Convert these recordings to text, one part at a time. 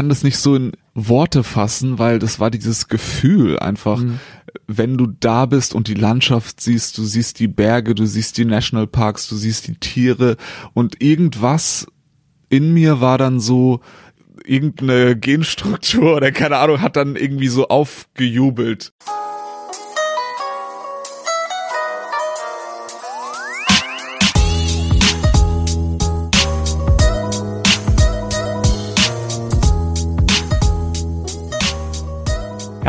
kann das nicht so in Worte fassen, weil das war dieses Gefühl einfach, Mhm. wenn du da bist und die Landschaft siehst, du siehst die Berge, du siehst die Nationalparks, du siehst die Tiere und irgendwas in mir war dann so, irgendeine Genstruktur oder keine Ahnung, hat dann irgendwie so aufgejubelt.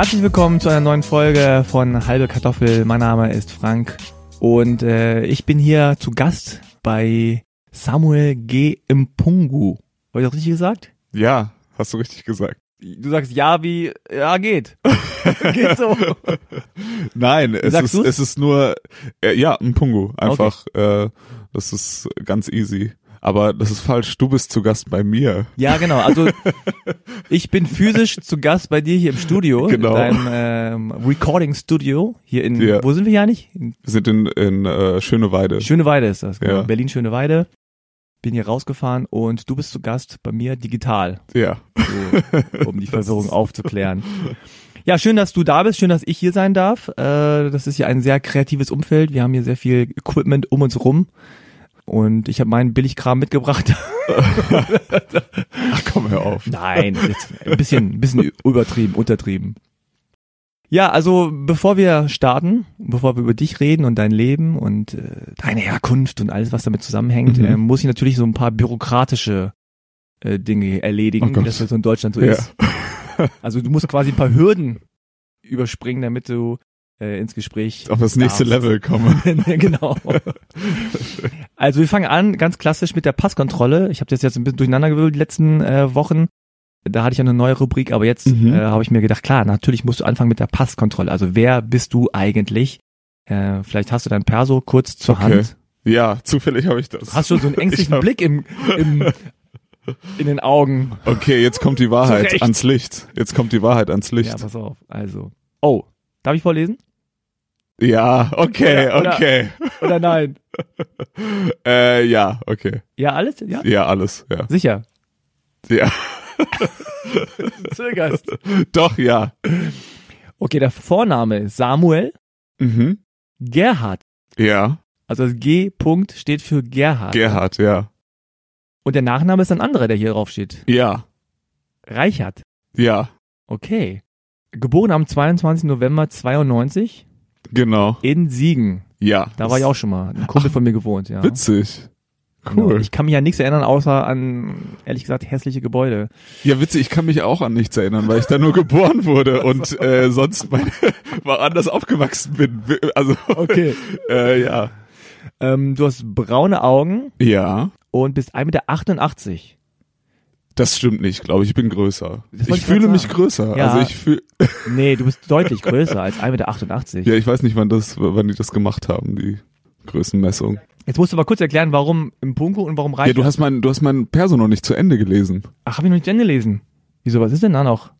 Herzlich willkommen zu einer neuen Folge von Halbe Kartoffel. Mein Name ist Frank und äh, ich bin hier zu Gast bei Samuel G. Mpungu. Habe ich das richtig gesagt? Ja, hast du richtig gesagt. Du sagst ja wie, ja geht. geht so. Nein, es ist, du's? es ist nur, äh, ja, ein Pungu. Einfach, äh, das ist ganz easy. Aber das ist falsch. Du bist zu Gast bei mir. Ja, genau. Also ich bin physisch zu Gast bei dir hier im Studio, Genau. deinem ähm, Recording Studio hier in. Ja. Wo sind wir hier eigentlich? In Wir sind in, in äh, Schöneweide. Schöneweide ist das. Genau. Ja. Berlin Schöneweide. Bin hier rausgefahren und du bist zu Gast bei mir digital. Ja. so, um die Verwirrung aufzuklären. Ja, schön, dass du da bist, schön, dass ich hier sein darf. Äh, das ist ja ein sehr kreatives Umfeld. Wir haben hier sehr viel Equipment um uns rum. Und ich habe meinen Billigkram mitgebracht. Ach komm, hör auf. Nein, ein bisschen, ein bisschen übertrieben, untertrieben. Ja, also bevor wir starten, bevor wir über dich reden und dein Leben und äh, deine Herkunft und alles, was damit zusammenhängt, Mhm. äh, muss ich natürlich so ein paar bürokratische äh, Dinge erledigen, Oh Gott. das so in Deutschland so Ja. ist. Also du musst quasi ein paar Hürden überspringen, damit du äh, ins Gespräch Auf das nächste darfst. Level komme. genau. Also wir fangen an ganz klassisch mit der Passkontrolle. Ich habe das jetzt ein bisschen durcheinandergewürfelt die letzten äh, Wochen. Da hatte ich ja eine neue Rubrik, aber jetzt Mhm. äh, habe ich mir gedacht, klar, natürlich musst du anfangen mit der Passkontrolle. Also wer bist du eigentlich? Äh, vielleicht hast du dein Perso kurz zur Okay. Hand. Ja, zufällig habe ich das. Hast schon so einen ängstlichen hab- Blick im, im in den Augen. Okay, jetzt kommt die Wahrheit ans Licht. Jetzt kommt die Wahrheit ans Ja, Licht. pass auf. Also. Oh, darf ich vorlesen? Ja, okay, Oder- oder- okay. Oder nein? Äh, ja, okay. Ja, alles? Ja? Ja, alles, ja. Sicher. Ja, Zögerst. doch, ja. Okay, der Vorname ist Samuel Mhm. Gerhard. Ja, Also das G. Punkt steht für Gerhard. Gerhard, ja. Und der Nachname ist ein anderer, der hier drauf steht. Ja, Reichert. ja, Okay. Geboren am 22. November 92 genau. in Siegen. Ja. Da war ich auch schon mal. Ein Kumpel von mir gewohnt, ja. Witzig. Genau. Cool. Ich kann mich an nichts erinnern, außer an, ehrlich gesagt, hässliche Gebäude. Ja, witzig, ich kann mich auch an nichts erinnern, weil ich da nur geboren wurde und äh, sonst meine, woanders aufgewachsen bin. Also, Okay. äh, ja. Ähm, du hast braune Augen Ja, und bist 1,88 Meter. Das stimmt nicht, glaube ich. Ich bin größer. Das Ich fühle mich größer. Ja. Also ich fühle, Nee, du bist deutlich größer als 1,88 Meter. ja, ich weiß nicht, wann das, wann die das gemacht haben, die Größenmessung. Jetzt musst du mal kurz erklären, warum im Punko und warum Ja, Reichert. du hast mein, du hast mein Perso noch nicht zu Ende gelesen. Ach, hab ich noch nicht zu Ende gelesen. Wieso, was ist denn da noch?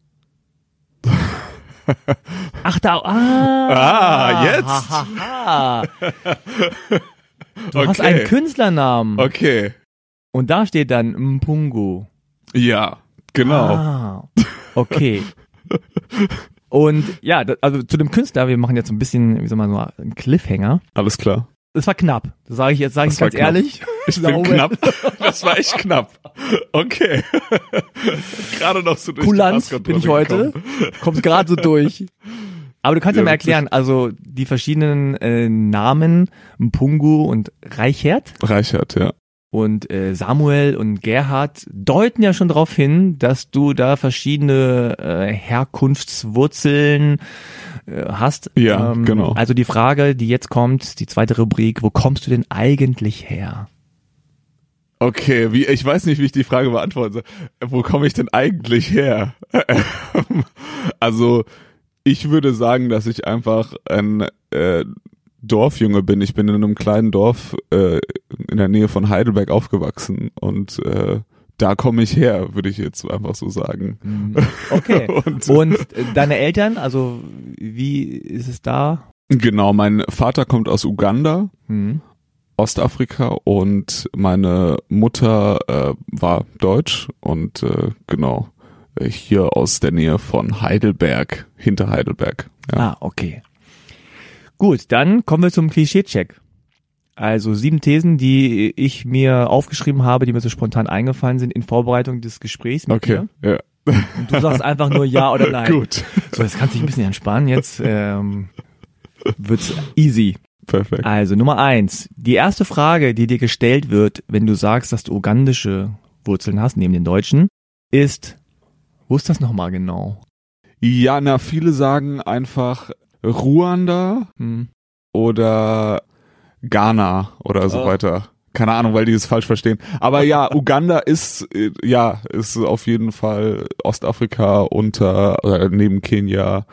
Ach, da, ah. Ah, jetzt. Ha, ha, ha. Du hast Okay. einen Künstlernamen. Okay. Und da steht dann Mpungu. Ja, genau. Ah, okay. Und ja, also zu dem Künstler, wir machen jetzt so ein bisschen, wie soll man sagen, einen Cliffhanger. Alles klar. Das war knapp. Das sage ich jetzt, sage ich ganz knapp. ehrlich. Ich bin knapp. Das war echt knapp. Okay. Gerade noch so durch Kulant Passkontrolle bin ich heute. Kommst gerade so durch. Aber du kannst ja, Ja, mal erklären, also die verschiedenen äh, Namen, Mpungu und Reichert Reichert, ja. Und äh, Samuel und Gerhard deuten ja schon darauf hin, dass du da verschiedene äh, Herkunftswurzeln äh, hast. Ja, genau. Also die Frage, die jetzt kommt, die zweite Rubrik, wo kommst du denn eigentlich her? Okay, wie, ich weiß nicht, wie ich die Frage beantworten soll. Wo komme ich denn eigentlich her? also, ich würde sagen, dass ich einfach ein äh, Dorfjunge bin. Ich bin in einem kleinen Dorf äh, in der Nähe von Heidelberg aufgewachsen und äh, da komme ich her, würde ich jetzt einfach so sagen. Okay. Und- und äh, deine Eltern, also wie ist es da? Genau, mein Vater kommt aus Uganda, Hm. Ostafrika und meine Mutter äh, war deutsch und äh, genau äh, hier aus der Nähe von Heidelberg, hinter Heidelberg. Ja. Ah, okay. Gut, dann kommen wir zum Klischee-Check. Also sieben Thesen, die ich mir aufgeschrieben habe, die mir so spontan eingefallen sind in Vorbereitung des Gesprächs mit Okay, dir. ja. Und du sagst einfach nur ja oder nein. Gut, So, jetzt kannst du dich ein bisschen entspannen. Jetzt ähm, wird's easy. perfekt. Also Nummer eins. Die erste Frage, die dir gestellt wird, wenn du sagst, dass du ugandische Wurzeln hast, neben den deutschen, ist, wo ist das nochmal genau? Ja, na, viele sagen einfach Ruanda Hm. oder Ghana oder so Oh. weiter. Keine Ahnung, weil die es falsch verstehen. Aber ja, Uganda ist, äh, ja, ist auf jeden Fall Ostafrika unter, äh, neben Kenia,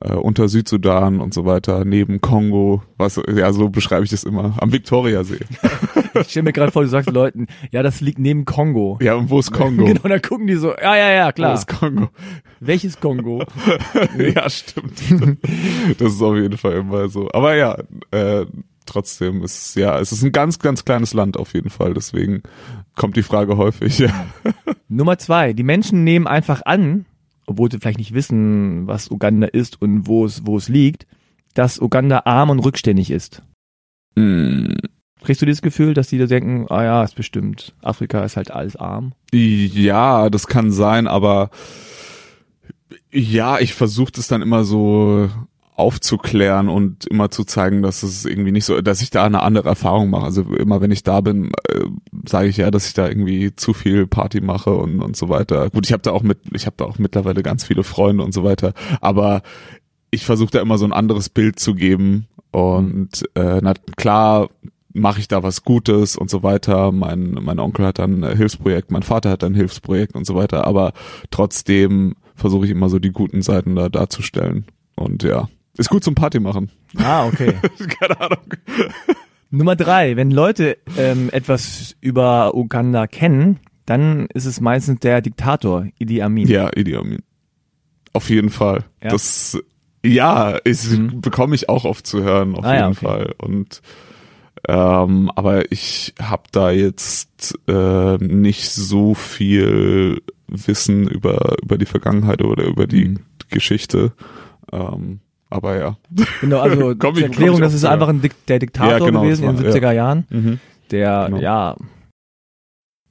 äh, unter Südsudan und so weiter, neben Kongo, was, ja, so beschreibe ich das immer, am Viktoriasee. Ich stell mir gerade vor, du sagst Leuten, ja, das liegt neben Kongo. Ja, und wo ist Kongo? Genau, dann gucken die so, ja, ja, ja, Wo klar. ist Kongo? Welches Kongo? ja, stimmt. Das ist auf jeden Fall immer so. Aber ja, äh, trotzdem ist es, ja, es ist ein ganz, ganz kleines Land auf jeden Fall. Deswegen kommt die Frage häufig, ja. Nummer zwei, die Menschen nehmen einfach an, obwohl sie vielleicht nicht wissen, was Uganda ist und wo es, wo es liegt, dass Uganda arm und rückständig ist. Hm. Kriegst du dieses Gefühl, dass die da denken, ah ja, ist bestimmt, Afrika ist halt alles arm? Ja, das kann sein, aber ja, ich versuche das dann immer so aufzuklären und immer zu zeigen, dass es irgendwie nicht so, dass ich da eine andere Erfahrung mache. Also immer wenn ich da bin, äh, sage ich ja, dass ich da irgendwie zu viel Party mache und und so weiter. Gut, ich habe da auch mit, ich habe da auch mittlerweile ganz viele Freunde und so weiter, aber ich versuche da immer so ein anderes Bild zu geben und äh, na klar mache ich da was Gutes und so weiter. Mein, mein Onkel hat dann ein Hilfsprojekt, mein Vater hat ein Hilfsprojekt und so weiter, aber trotzdem versuche ich immer so die guten Seiten da darzustellen. Und ja, ist gut zum Party machen. Ah, okay. Keine Ahnung. Nummer drei, wenn Leute ähm, etwas über Uganda kennen, dann ist es meistens der Diktator Idi Amin. Ja, Idi Amin. Auf jeden Fall. Ja. Das, ja, ist, Mhm. bekomme ich auch oft zu hören, auf Ah, ja, jeden okay. Fall. Und ähm, aber ich habe da jetzt äh, nicht so viel Wissen über über die Vergangenheit oder über die Mhm. Geschichte. Ähm, aber ja. Genau, also Komm zur Erklärung, das ist einfach ein Dik der Diktator Ja, genau, gewesen das in den war- 70er Jahren, der Genau. ja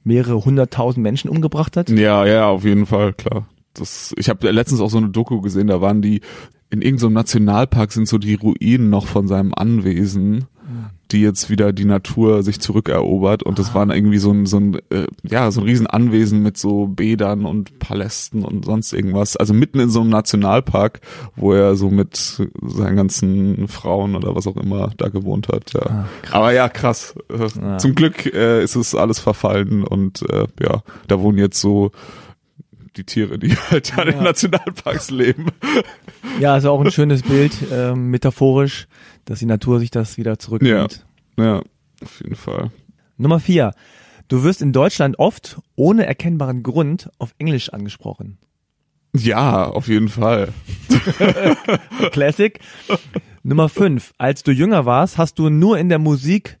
mehrere hunderttausend Menschen umgebracht hat. Ja, ja, auf jeden Fall, klar. Das, ich habe letztens auch so eine Doku gesehen, da waren die, in irgendeinem Nationalpark sind so die Ruinen noch von seinem Anwesen, die jetzt wieder die Natur sich zurückerobert und das waren irgendwie so ein, so ein, äh, ja, so ein riesen Anwesen mit so Bädern und Palästen und sonst irgendwas. Also mitten in so einem Nationalpark, wo er so mit seinen ganzen Frauen oder was auch immer da gewohnt hat, ja. Ah, Aber ja, krass. Äh, Ja. Zum Glück äh, ist es alles verfallen und äh, ja, da wohnen jetzt so die Tiere, die halt an Ja. den Nationalparks leben. Ja, ist auch ein schönes Bild, ähm, metaphorisch, dass die Natur sich das wieder zurücknimmt. Ja, auf jeden Fall. Nummer vier. Du wirst in Deutschland oft ohne erkennbaren Grund auf Englisch angesprochen. Ja, auf jeden Fall. Classic. Nummer fünf. Als du jünger warst, hast du nur in der Musik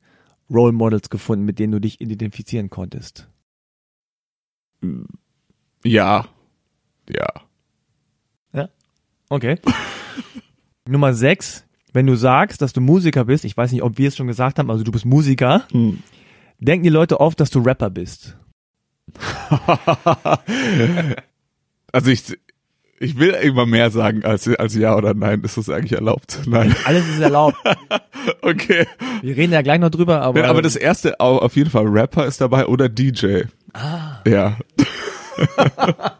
Role Models gefunden, mit denen du dich identifizieren konntest. Ja. Ja. Okay. Nummer sechs. Wenn du sagst, dass du Musiker bist, ich weiß nicht, ob wir es schon gesagt haben, also du bist Musiker, Hm. denken die Leute oft, dass du Rapper bist. also ich, ich will immer mehr sagen als, als ja oder nein. Ist das eigentlich erlaubt? Nein. Alles ist erlaubt. Okay. Wir reden ja gleich noch drüber, aber, Ja, aber das erste, au- auf jeden Fall Rapper ist dabei oder DJ. ah. Ja.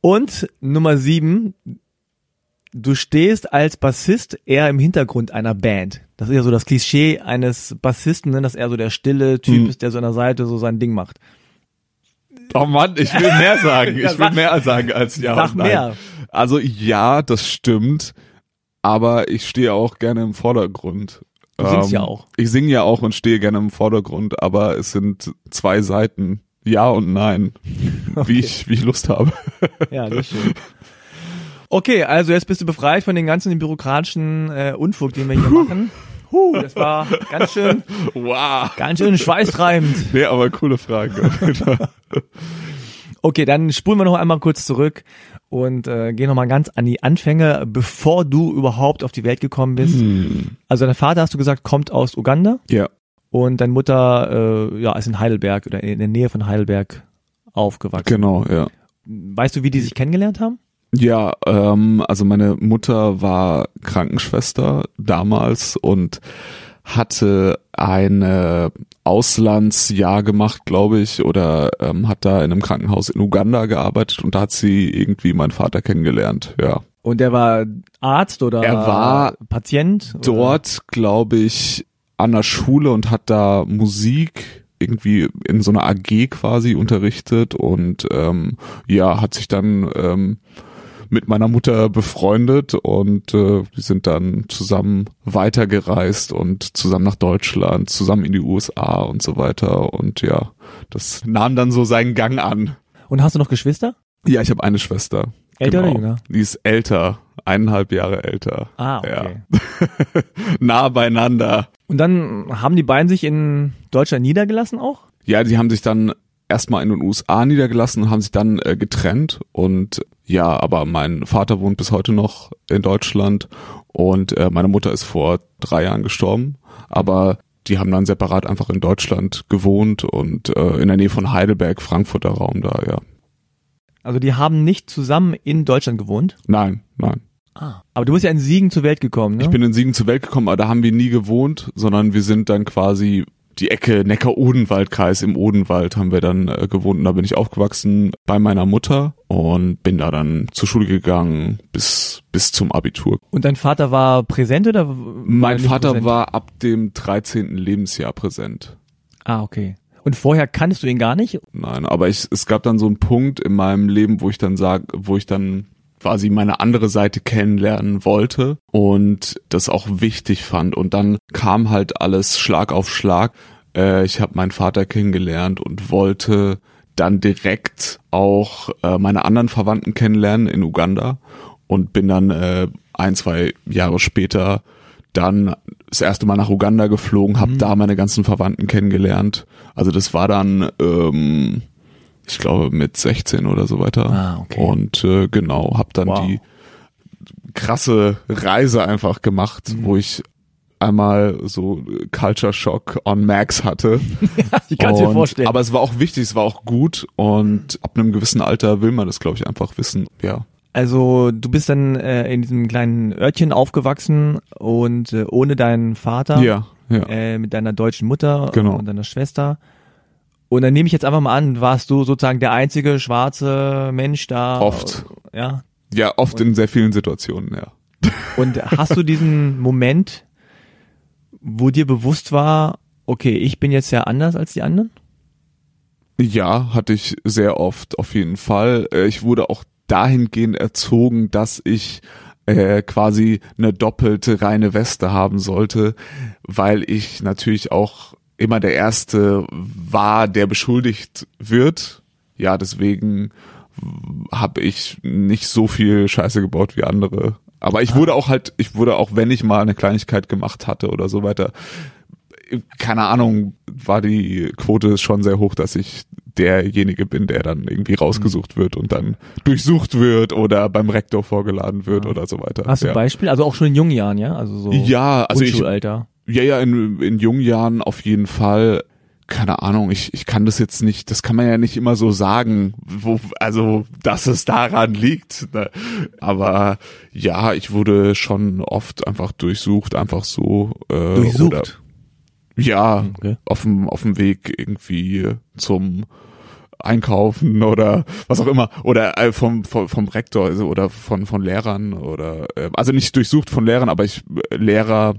Und Nummer sieben, du stehst als Bassist eher im Hintergrund einer Band. Das ist ja so das Klischee eines Bassisten, ne, dass er so der stille Typ Hm. ist, der so an der Seite so sein Ding macht. Oh Mann, ich will mehr sagen. Ich will mehr sagen als ja sag mehr. Also ja, das stimmt, aber ich stehe auch gerne im Vordergrund. Ähm, Du singst ja auch. Ich singe ja auch und stehe gerne im Vordergrund, aber es sind zwei Seiten. Ja und nein. Wie ich, wie ich Lust habe. Ja, das schön. Okay, also jetzt bist du befreit von den ganzen bürokratischen äh, Unfug, den wir hier machen. Huh, das war ganz schön, Wow. ganz schön schweißtreibend. Nee, aber coole Frage. Okay, dann spulen wir noch einmal kurz zurück und äh, gehen noch mal ganz an die Anfänge, bevor du überhaupt auf die Welt gekommen bist. Hm. Also dein Vater, hast du gesagt, kommt aus Uganda Ja, und deine Mutter äh, ja, ist in Heidelberg oder in der Nähe von Heidelberg aufgewachsen. genau, ja. Weißt du, wie die sich kennengelernt haben? Ja, ähm, also meine Mutter war Krankenschwester damals und hatte ein Auslandsjahr gemacht, glaube ich, oder ähm, hat da in einem Krankenhaus in Uganda gearbeitet und da hat sie irgendwie meinen Vater kennengelernt, ja. Und der war Arzt oder Er war Patient? Dort, glaube ich, an der Schule und hat da Musik irgendwie in so einer AG quasi unterrichtet und ähm, ja, hat sich dann ähm, mit meiner Mutter befreundet und äh, die sind dann zusammen weitergereist und zusammen nach Deutschland, zusammen in die USA und so weiter und ja, das nahm dann so seinen Gang an. Und hast du noch Geschwister? Ja, ich habe eine Schwester. Älter Genau. oder jünger? Die ist älter, eineinhalb Jahre älter. Ah, okay. Ja. nah beieinander. Und dann haben die beiden sich in Deutschland niedergelassen auch? Ja, die haben sich dann erstmal in den USA niedergelassen und haben sich dann äh, getrennt und ja, aber mein Vater wohnt bis heute noch in Deutschland und äh, meine Mutter ist vor drei Jahren gestorben, aber die haben dann separat einfach in Deutschland gewohnt und äh, in der Nähe von Heidelberg, Frankfurter Raum da, ja. Also die haben nicht zusammen in Deutschland gewohnt? Nein, nein. Ah. Aber du bist ja in Siegen zur Welt gekommen, ne? Ich bin in Siegen zur Welt gekommen, aber da haben wir nie gewohnt, sondern wir sind dann quasi die Ecke Neckar-Odenwald-Kreis im Odenwald haben wir dann äh, gewohnt und da bin ich aufgewachsen bei meiner Mutter und bin da dann zur Schule gegangen bis bis zum Abitur. Und dein Vater war präsent oder? war Mein Vater präsent? war ab dem 13. Lebensjahr präsent. Ah, okay. Und vorher kanntest du ihn gar nicht? Nein, aber ich, es gab dann so einen Punkt in meinem Leben, wo ich dann sag, wo ich dann quasi meine andere Seite kennenlernen wollte und das auch wichtig fand. Und dann kam halt alles Schlag auf Schlag. Äh, ich habe meinen Vater kennengelernt und wollte dann direkt auch äh, meine anderen Verwandten kennenlernen in Uganda und bin dann äh, ein, zwei Jahre später dann das erste Mal nach Uganda geflogen, habe da meine ganzen Verwandten kennengelernt. Also das war dann, ähm, ich glaube, mit 16 oder so weiter. Ah, okay. Und äh, genau, habe dann Wow. die krasse Reise einfach gemacht, Mhm. wo ich einmal so Culture Shock on Max hatte. Ich kann es mir vorstellen. Aber es war auch wichtig, es war auch gut und ab einem gewissen Alter will man das, glaube ich, einfach wissen. Ja. also du bist dann äh, in diesem kleinen Örtchen aufgewachsen und äh, ohne deinen Vater, Ja, ja. äh, mit deiner deutschen Mutter Genau. und deiner Schwester. Und dann nehme ich jetzt einfach mal an, warst du sozusagen der einzige schwarze Mensch da? Oft. Ja. Ja, oft in sehr vielen Situationen, ja. Und hast du diesen Moment, wo dir bewusst war, okay, ich bin jetzt ja anders als die anderen? Ja, hatte ich sehr oft auf jeden Fall. Äh, Ich wurde auch dahingehend erzogen, dass ich äh, quasi eine doppelte reine Weste haben sollte, weil ich natürlich auch immer der Erste war, der beschuldigt wird. Ja, deswegen habe ich nicht so viel Scheiße gebaut wie andere. Aber ich wurde auch halt, ich wurde auch, wenn ich mal eine Kleinigkeit gemacht hatte oder so weiter, keine Ahnung, war die Quote schon sehr hoch, dass ich derjenige bin, der dann irgendwie rausgesucht wird und dann durchsucht wird oder beim Rektor vorgeladen wird Ja. oder so weiter. Hast du ja. ein Beispiel? Also auch schon in jungen Jahren, ja? Also so Ja, also ich, Grundschulalter. Ja, ja, in, in jungen Jahren auf jeden Fall. Keine Ahnung, ich, ich kann das jetzt nicht, das kann man ja nicht immer so sagen, wo, also, dass es daran liegt. Ne? Aber ja, ich wurde schon oft einfach durchsucht, einfach so. Äh, Oder, Durchsucht. ja, Okay. auf dem, auf dem Weg irgendwie zum Einkaufen oder was auch immer oder äh, vom, vom vom Rektor also, oder von von Lehrern oder äh, also nicht durchsucht von Lehrern, aber ich äh, Lehrer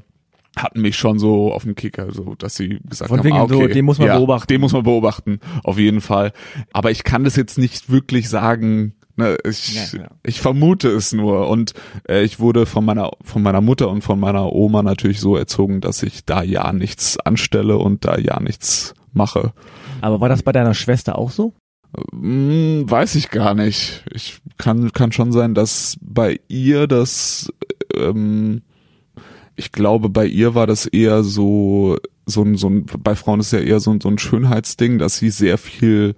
hatten mich schon so auf dem Kicker, so dass sie gesagt Von haben, wegen ah, so, okay, den muss man ja, beobachten. Den muss man beobachten, auf jeden Fall. Aber ich kann das jetzt nicht wirklich sagen. Ne, ich, Ja, ja. ich vermute es nur und äh, ich wurde von meiner von meiner Mutter und von meiner Oma natürlich so erzogen, dass ich da ja nichts anstelle und da ja nichts mache. Aber war das bei deiner Schwester auch so? Hm, weiß ich gar nicht. Ich kann kann schon sein, dass bei ihr das ähm, ich glaube, bei ihr war das eher so so ein so ein bei Frauen ist ja eher so ein so ein Schönheitsding, dass sie sehr viel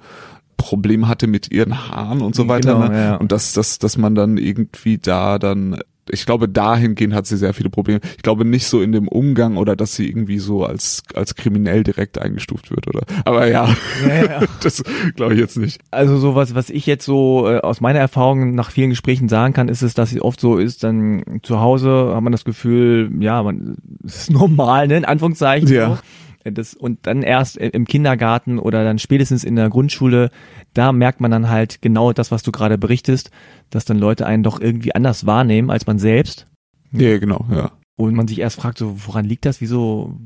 Probleme hatte mit ihren Haaren und so weiter. Genau, ne? ja. Und dass, dass, dass man dann irgendwie da dann ich glaube, dahingehend hat sie sehr viele Probleme. Ich glaube nicht so in dem Umgang oder dass sie irgendwie so als, als kriminell direkt eingestuft wird, oder? Aber ja, Ja, ja. das glaube ich jetzt nicht. Also sowas, was ich jetzt so äh, aus meiner Erfahrung nach vielen Gesprächen sagen kann, ist es, dass es oft so ist, dann zu Hause hat man das Gefühl, ja, man ist normal, ne, in Anführungszeichen. Ja. So. Äh, Das, und dann erst im Kindergarten oder dann spätestens in der Grundschule, da merkt man dann halt genau das, was du gerade berichtest, dass dann Leute einen doch irgendwie anders wahrnehmen als man selbst. Ja, genau, ja. Und man sich erst fragt, so, woran liegt das? Wieso?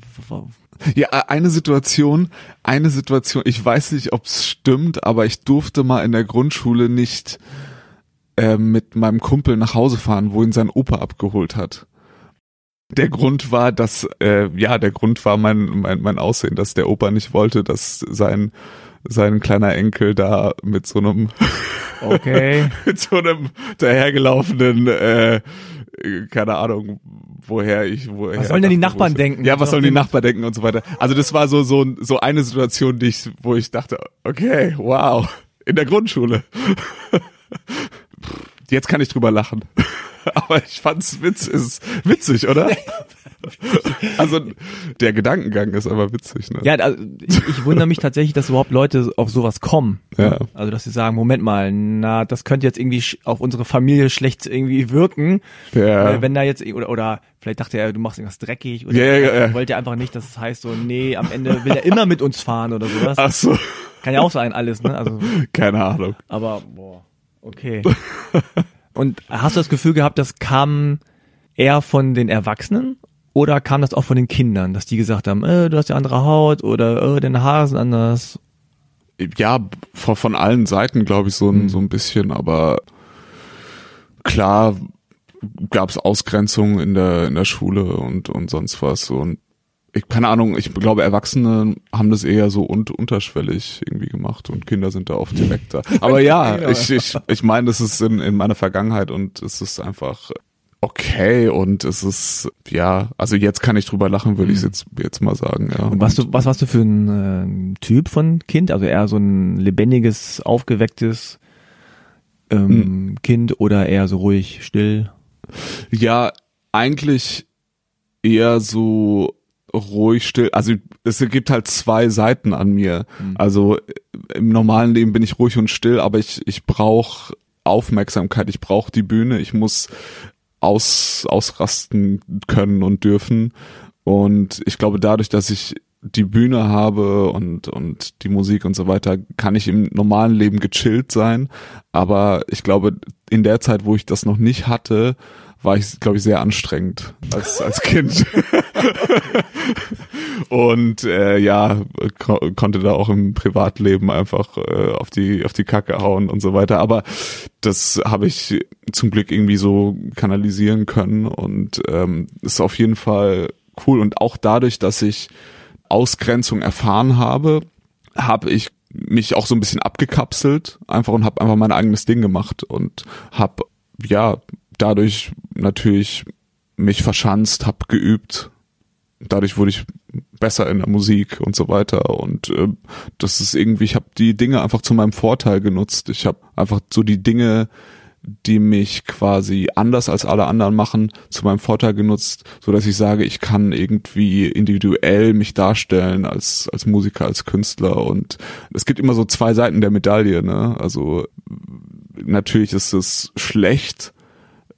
Ja, äh, eine Situation, eine Situation, ich weiß nicht, ob es stimmt, aber ich durfte mal in der Grundschule nicht äh, mit meinem Kumpel nach Hause fahren, wo ihn sein Opa abgeholt hat. Der Grund war, dass, äh, ja, der Grund war mein, mein, mein Aussehen, dass der Opa nicht wollte, dass sein, sein kleiner Enkel da mit so einem, Okay. mit so einem dahergelaufenen, äh, keine Ahnung, woher ich, woher. Was sollen denn die Nachbarn ich- denken? Ja, was sollen die Nachbarn denken und so weiter. Also das war so, so, so eine Situation, die ich, wo ich dachte, okay, wow, in der Grundschule. Jetzt kann ich drüber lachen. Aber ich fand's witz, ist witzig, oder? Also der Gedankengang ist aber witzig, ne? Ja, also ich, ich wundere mich tatsächlich, dass überhaupt Leute auf sowas kommen. Ja. Also dass sie sagen, Moment mal, na, das könnte jetzt irgendwie auf unsere Familie schlecht irgendwie wirken, Ja. wenn da jetzt oder oder vielleicht dachte er, du machst irgendwas dreckig oder Ja, ja, ja. wollte er einfach nicht, dass es heißt so, nee, am Ende will er immer mit uns fahren oder sowas. Ach so, Kann ja auch sein alles, ne? Also, keine Ahnung. aber boah, okay. Und hast du das Gefühl gehabt, das kam eher von den Erwachsenen? Oder kam das auch von den Kindern, dass die gesagt haben, äh, du hast ja andere Haut oder äh, deine Haare sind anders? Ja, von, von allen Seiten glaube ich so ein, so ein bisschen, aber klar gab es Ausgrenzungen in der in der Schule und und sonst was. Und ich keine Ahnung, ich glaube Erwachsene haben das eher so un unterschwellig irgendwie gemacht und Kinder sind da oft direkter. Aber ja, Genau. ich ich ich meine, das ist in in meiner Vergangenheit und es ist einfach okay und es ist ja, also jetzt kann ich drüber lachen, würde ich jetzt jetzt mal sagen, ja. Und was du, was warst du für ein äh, Typ von Kind? Also eher so ein lebendiges, aufgewecktes ähm, Kind oder eher so ruhig, still? Ja, eigentlich eher so ruhig still. Also es gibt halt zwei Seiten an mir. Also im normalen Leben bin ich ruhig und still, aber ich ich brauche Aufmerksamkeit. Ich brauche die Bühne. Ich muss aus ausrasten können und dürfen. Und ich glaube, dadurch, dass ich die Bühne habe und und die Musik und so weiter, kann ich im normalen Leben gechillt sein. Aber ich glaube, in der Zeit, wo ich das noch nicht hatte, war ich, glaube ich, sehr anstrengend als als Kind. und äh, ja, ko konnte da auch im Privatleben einfach äh, auf die auf die Kacke hauen und so weiter. Aber das habe ich zum Glück irgendwie so kanalisieren können und ähm, ist auf jeden Fall cool. Und auch dadurch, dass ich Ausgrenzung erfahren habe, habe ich mich auch so ein bisschen abgekapselt einfach und habe einfach mein eigenes Ding gemacht und habe ja dadurch natürlich mich verschanzt, habe geübt. Dadurch wurde ich besser in der Musik und so weiter und äh, das ist irgendwie, ich habe die Dinge einfach zu meinem Vorteil genutzt. Ich habe einfach so die Dinge, die mich quasi anders als alle anderen machen, zu meinem Vorteil genutzt, so dass ich sage, ich kann irgendwie individuell mich darstellen als als Musiker, als Künstler und es gibt immer so zwei Seiten der Medaille, ne? Also natürlich ist es schlecht,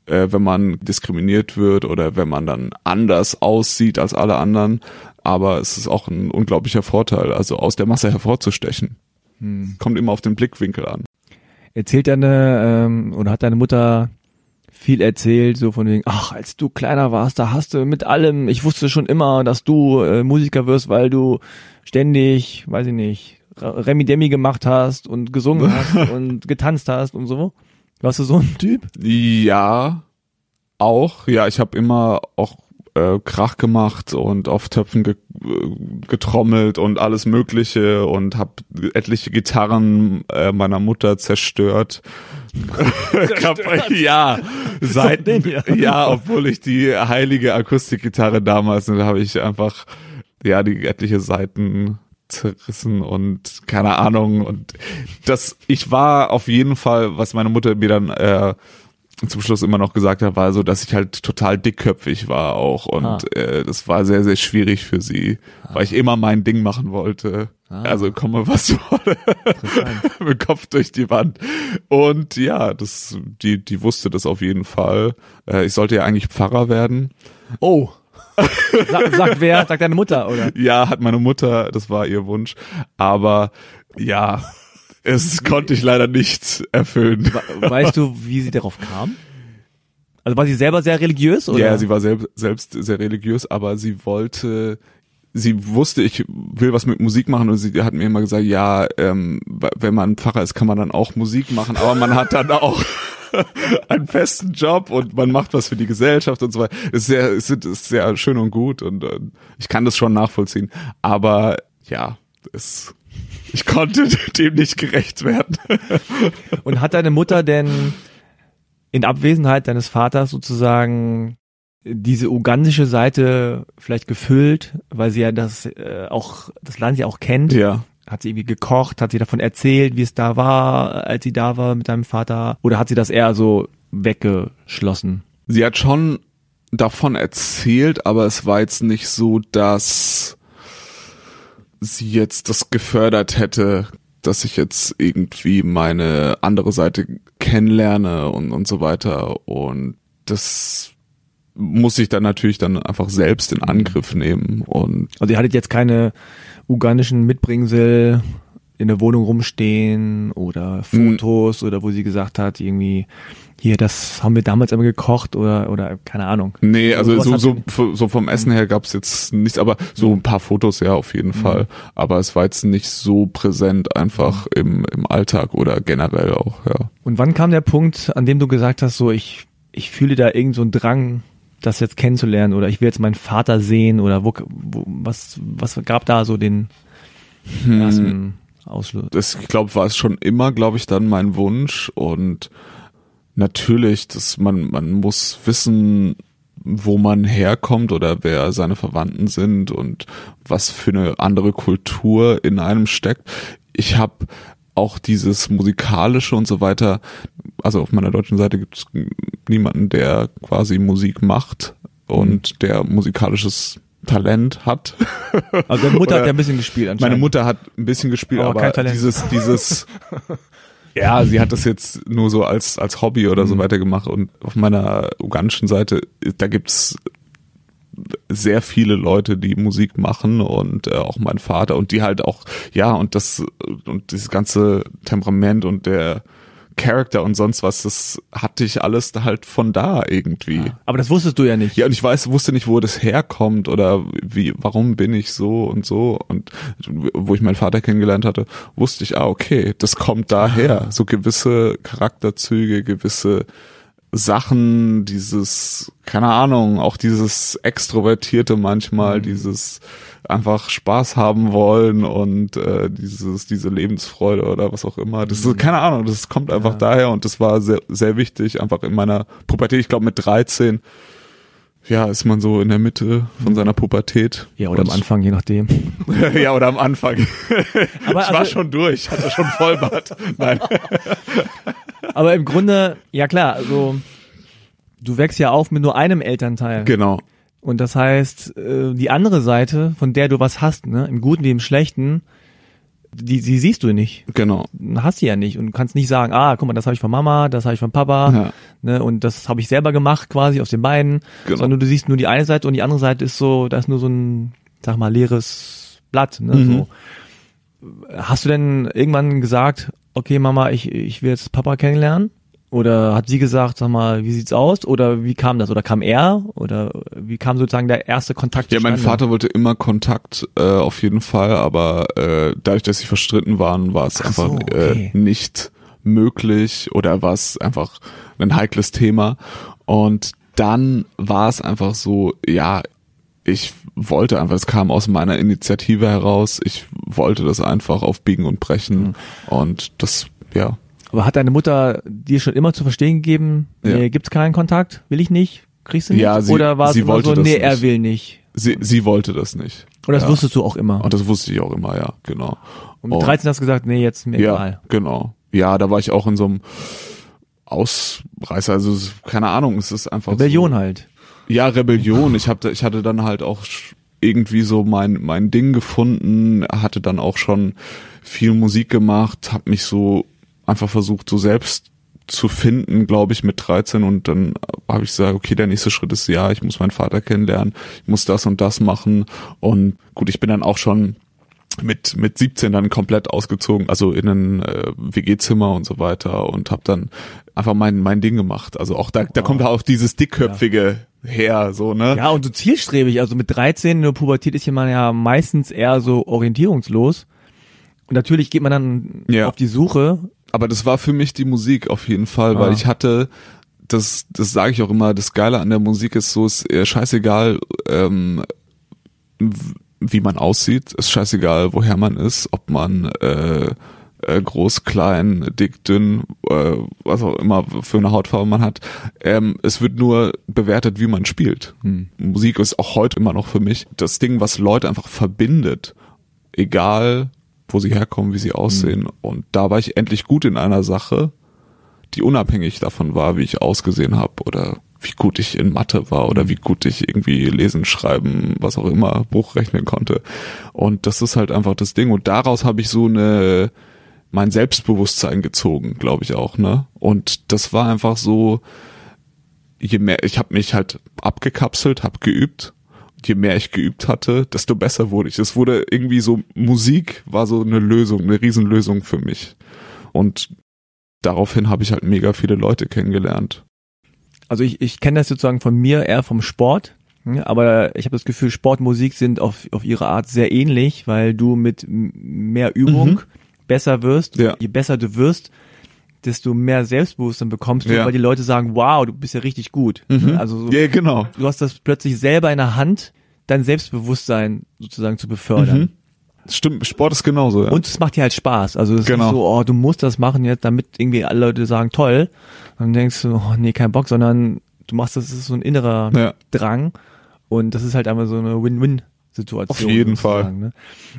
äh, wenn man diskriminiert wird oder wenn man dann anders aussieht als alle anderen, aber es ist auch ein unglaublicher Vorteil, also aus der Masse hervorzustechen. Kommt immer auf den Blickwinkel an. Erzählt deine, ähm, oder hat deine Mutter viel erzählt, so von wegen, ach, als du kleiner warst, da hast du mit allem, ich wusste schon immer, dass du äh, Musiker wirst, weil du ständig, weiß ich nicht, Remi Demi gemacht hast und gesungen hast und getanzt hast und so. Warst du so ein Typ? Ja, auch. Ja, ich habe immer auch äh, Krach gemacht und auf Töpfen ge getrommelt und alles Mögliche und habe etliche Gitarren äh, meiner Mutter zerstört. zerstört? ja, denn, ja. ja, obwohl ich die heilige Akustikgitarre damals, da habe ich einfach ja die etliche Seiten zerrissen und keine Ahnung und das ich war auf jeden Fall, was meine Mutter mir dann äh, zum Schluss immer noch gesagt hat, war so, dass ich halt total dickköpfig war auch und Ah. äh, das war sehr sehr schwierig für sie, weil ich immer mein Ding machen wollte. Ah. Also komme was wolle, mit Kopf durch die Wand und ja, das die die wusste das auf jeden Fall. Äh, ich sollte ja eigentlich Pfarrer werden. Oh. Sag, sagt wer? Sagt deine Mutter, oder? Ja, hat meine Mutter, das war ihr Wunsch. Aber ja, es konnte ich leider nicht erfüllen. Weißt du, wie sie darauf kam? Also war sie selber sehr religiös, oder? Ja, sie war selbst, selbst sehr religiös, aber sie wollte, sie wusste, ich will was mit Musik machen und sie hat mir immer gesagt, ja, ähm, wenn man Pfarrer ist, kann man dann auch Musik machen, aber man hat dann auch einen festen Job und man macht was für die Gesellschaft und so weiter. Ist sehr, ist, ist sehr schön und gut und äh, ich kann das schon nachvollziehen. Aber ja, es, ich konnte dem nicht gerecht werden. Und hat deine Mutter denn in Abwesenheit deines Vaters sozusagen diese ugandische Seite vielleicht gefüllt, weil sie ja das äh, auch das Land ja auch kennt? Ja. Hat sie irgendwie gekocht? Hat sie davon erzählt, wie es da war, als sie da war mit deinem Vater? Oder hat sie das eher so weggeschlossen? Sie hat schon davon erzählt, aber es war jetzt nicht so, dass sie jetzt das gefördert hätte, dass ich jetzt irgendwie meine andere Seite kennenlerne und, und so weiter. Und das muss ich dann natürlich dann einfach selbst in Angriff nehmen. Und Also ihr hattet jetzt keine ugandischen Mitbringsel in der Wohnung rumstehen oder Fotos oder wo sie gesagt hat, irgendwie, hier, das haben wir damals immer gekocht oder, oder keine Ahnung. Nee, also so, so, so vom Essen her gab's jetzt nichts, aber so ein paar Fotos ja auf jeden Fall. Aber es war jetzt nicht so präsent einfach im, im Alltag oder generell auch, ja. Und wann kam der Punkt, an dem du gesagt hast, so ich, ich fühle da irgend so einen Drang, das jetzt kennenzulernen oder ich will jetzt meinen Vater sehen oder wo, wo was, was gab da so den ersten Ausschluss? Das, ich glaube, war es schon immer, glaube ich, dann mein Wunsch und natürlich, dass man, man muss wissen, wo man herkommt oder wer seine Verwandten sind und was für eine andere Kultur in einem steckt. Ich habe auch dieses musikalische und so weiter. Also auf meiner deutschen Seite gibt es niemanden, der quasi Musik macht und der musikalisches Talent hat. Also deine Mutter hat ja ein bisschen gespielt anscheinend. Meine Mutter hat ein bisschen gespielt, Aber aber, dieses, dieses, ja, sie hat das jetzt nur so als, als Hobby oder Mhm. so weiter gemacht und auf meiner ugandischen Seite, da gibt's sehr viele Leute, die Musik machen und äh, auch mein Vater und die halt auch, ja, und das, und dieses ganze Temperament und der Charakter und sonst was, das hatte ich alles da halt von da irgendwie. Aber das wusstest du ja nicht. Ja, und ich weiß, wusste nicht, wo das herkommt oder wie, warum bin ich so und so. Und wo ich meinen Vater kennengelernt hatte, wusste ich, ah, okay, das kommt daher. So gewisse Charakterzüge, gewisse Sachen, dieses, keine Ahnung, auch dieses Extrovertierte manchmal, dieses einfach Spaß haben wollen und äh, dieses, diese Lebensfreude oder was auch immer. Das ist, keine Ahnung, das kommt einfach Ja. daher und das war sehr, sehr wichtig, einfach in meiner Pubertät, ich glaube mit 13, ja, ist man so in der Mitte von seiner Pubertät. Ja, oder am Anfang, je nachdem. ja, oder am Anfang. Aber ich war also- schon durch, hatte schon Vollbart. Nein. Aber im Grunde, ja klar, also du wächst ja auf mit nur einem Elternteil. Genau. Und das heißt, äh, die andere Seite, von der du was hast, ne, im Guten wie im Schlechten, die, die siehst du nicht. Genau. Hast du ja nicht. Und kannst nicht sagen, ah, guck mal, das habe ich von Mama, das habe ich von Papa, Ja. ne, und das habe ich selber gemacht, quasi aus den beiden. Genau. Sondern du siehst nur die eine Seite und die andere Seite ist so, da ist nur so ein, sag mal, leeres Blatt, ne, Mhm. so. Hast du denn irgendwann gesagt, okay, Mama, ich, ich will jetzt Papa kennenlernen? Oder hat sie gesagt, sag mal, wie sieht's aus? Oder wie kam das? Oder kam er? Oder wie kam sozusagen der erste Kontakt Ja, mein? Vater wollte immer Kontakt, äh, auf jeden Fall, aber äh, dadurch, dass sie verstritten waren, war es Ach einfach so, okay. äh, nicht möglich oder war es einfach ein heikles Thema. Und dann war es einfach so, ja, ich wollte einfach, es kam aus meiner Initiative heraus, ich wollte das einfach auf Biegen und Brechen Mhm. und das, ja, Aber hat deine Mutter dir schon immer zu verstehen gegeben, nee, Ja. gibt's keinen Kontakt, will ich nicht, kriegst du nicht? Ja, sie- Oder war es immer so, nee, nicht. er will nicht? Sie, sie wollte das nicht. Und das ja. wusstest du auch immer. Und das wusste ich auch immer, ja, genau. Und mit 13 hast du gesagt, nee, jetzt mir ja, egal. genau. Ja, da war ich auch in so einem Ausreißer, also keine Ahnung, es ist einfach Rebellion so, halt. Ja, Rebellion. Ich hab, ich hatte dann halt auch irgendwie so mein mein Ding gefunden, hatte dann auch schon viel Musik gemacht, habe mich so einfach versucht, so selbst zu finden, glaube ich, mit 13 und dann habe ich gesagt, okay, der nächste Schritt ist ja, ich muss meinen Vater kennenlernen, ich muss das und das machen und gut, ich bin dann auch schon mit mit 17 dann komplett ausgezogen, also in ein äh, WG-Zimmer und so weiter und habe dann einfach mein mein Ding gemacht. Also auch da da kommt auch dieses dickköpfige her, so ne? Ja, und so zielstrebig. Also mit 13 in der Pubertät ist man ja meistens eher so orientierungslos. Und natürlich geht man dann Ja. auf die Suche. Aber das war für mich die Musik auf jeden Fall, weil Ah. ich hatte, das, das sage ich auch immer, das Geile an der Musik ist so, ist eher scheißegal, ähm, wie man aussieht, ist scheißegal, woher man ist, ob man äh, äh, groß, klein, dick, dünn, äh, was auch immer für eine Hautfarbe man hat. Ähm, es wird nur bewertet, wie man spielt. Musik ist auch heute immer noch für mich das Ding, was Leute einfach verbindet. Egal, wo sie herkommen, wie sie aussehen. Und da war ich endlich gut in einer Sache, die unabhängig davon war, wie ich ausgesehen habe oder wie gut ich in Mathe war oder wie gut ich irgendwie lesen, schreiben, was auch immer, Buch rechnen konnte. Und das ist halt einfach das Ding. Und daraus habe ich so eine mein Selbstbewusstsein gezogen, glaube ich auch, ne? Und das war einfach so, je mehr, ich habe mich halt abgekapselt, habe geübt. Je mehr ich geübt hatte, desto besser wurde ich. Es wurde irgendwie so, Musik war so eine Lösung, eine Riesenlösung für mich. Und daraufhin habe ich halt mega viele Leute kennengelernt. Also ich, ich kenne das sozusagen von mir eher vom Sport. Ja, Aber ich habe das Gefühl, Sport und Musik sind auf, auf ihre Art sehr ähnlich, weil du mit mehr Übung Mhm. besser wirst. Ja. Je besser du wirst, desto mehr Selbstbewusstsein bekommst du, Ja. weil die Leute sagen, wow, du bist ja richtig gut. Also so, Ja, genau. du hast das plötzlich selber in der Hand, dein Selbstbewusstsein sozusagen zu befördern. Mhm. Stimmt, Sport ist genauso, ja. Und es macht dir halt Spaß. Also es ist Genau. nicht so, oh, du musst das machen jetzt, damit irgendwie alle Leute sagen, toll. Und dann denkst du, oh, nee, kein Bock, sondern du machst das, das ist so ein innerer Ja. Drang. Und das ist halt einfach so eine Win-Win-Situation. Auf jeden sozusagen, Ne?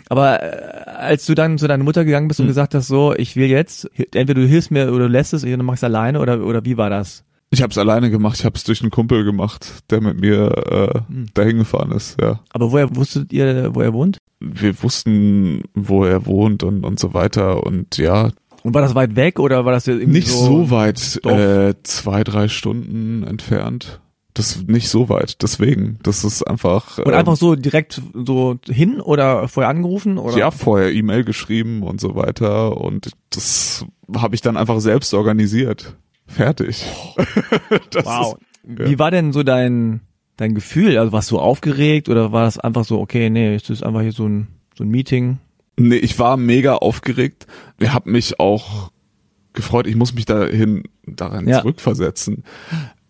Aber äh, als du dann zu deiner Mutter gegangen bist und Hm. gesagt hast, so, ich will jetzt, entweder du hilfst mir oder du lässt es, oder du machst es alleine oder, oder wie war das? Ich habe es alleine gemacht, ich habe es durch einen Kumpel gemacht, der mit mir äh, Hm. dahin gefahren ist, ja. Aber woher wusstet ihr, wo er wohnt? Wir wussten, wo er wohnt und, und so weiter und ja, Und war das weit weg oder war das irgendwie nicht so, weit, Dorf? äh, zwei, drei Stunden entfernt. Das ist nicht so weit, deswegen, das ist einfach... Und ähm, einfach so direkt so hin oder vorher angerufen oder? Ja, vorher E-Mail geschrieben und so weiter und das habe ich dann einfach selbst organisiert. Fertig. Wow. Ist, Wie war denn so dein, dein Gefühl? Also warst du aufgeregt oder war das einfach so, okay, nee, es ist einfach hier so ein, so ein Meeting? nee, ich war mega aufgeregt. Ich habe mich auch gefreut, ich muss mich dahin daran Ja. zurückversetzen.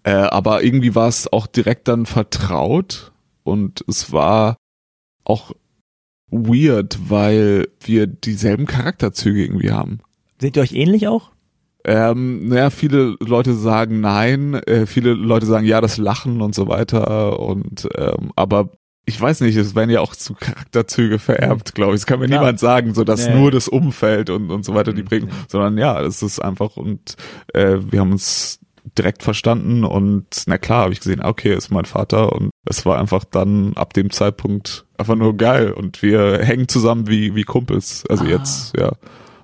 Äh, aber irgendwie war es auch direkt dann vertraut und es war auch weird, weil wir dieselben Charakterzüge irgendwie haben. Seht ihr euch ähnlich auch? Ähm, naja, viele Leute sagen nein, äh, viele Leute sagen ja, das Lachen und so weiter und ähm, aber ich weiß nicht, es werden ja auch zu Charakterzüge vererbt, glaube ich. Es kann mir Klar. niemand sagen, so dass Nee. nur das Umfeld und und so weiter die Mhm. prägen, sondern ja, es ist einfach und äh, wir haben uns direkt verstanden und na klar habe ich gesehen, okay, ist mein Vater und es war einfach dann ab dem Zeitpunkt einfach nur geil und wir hängen zusammen wie wie Kumpels. Also Ah. jetzt ja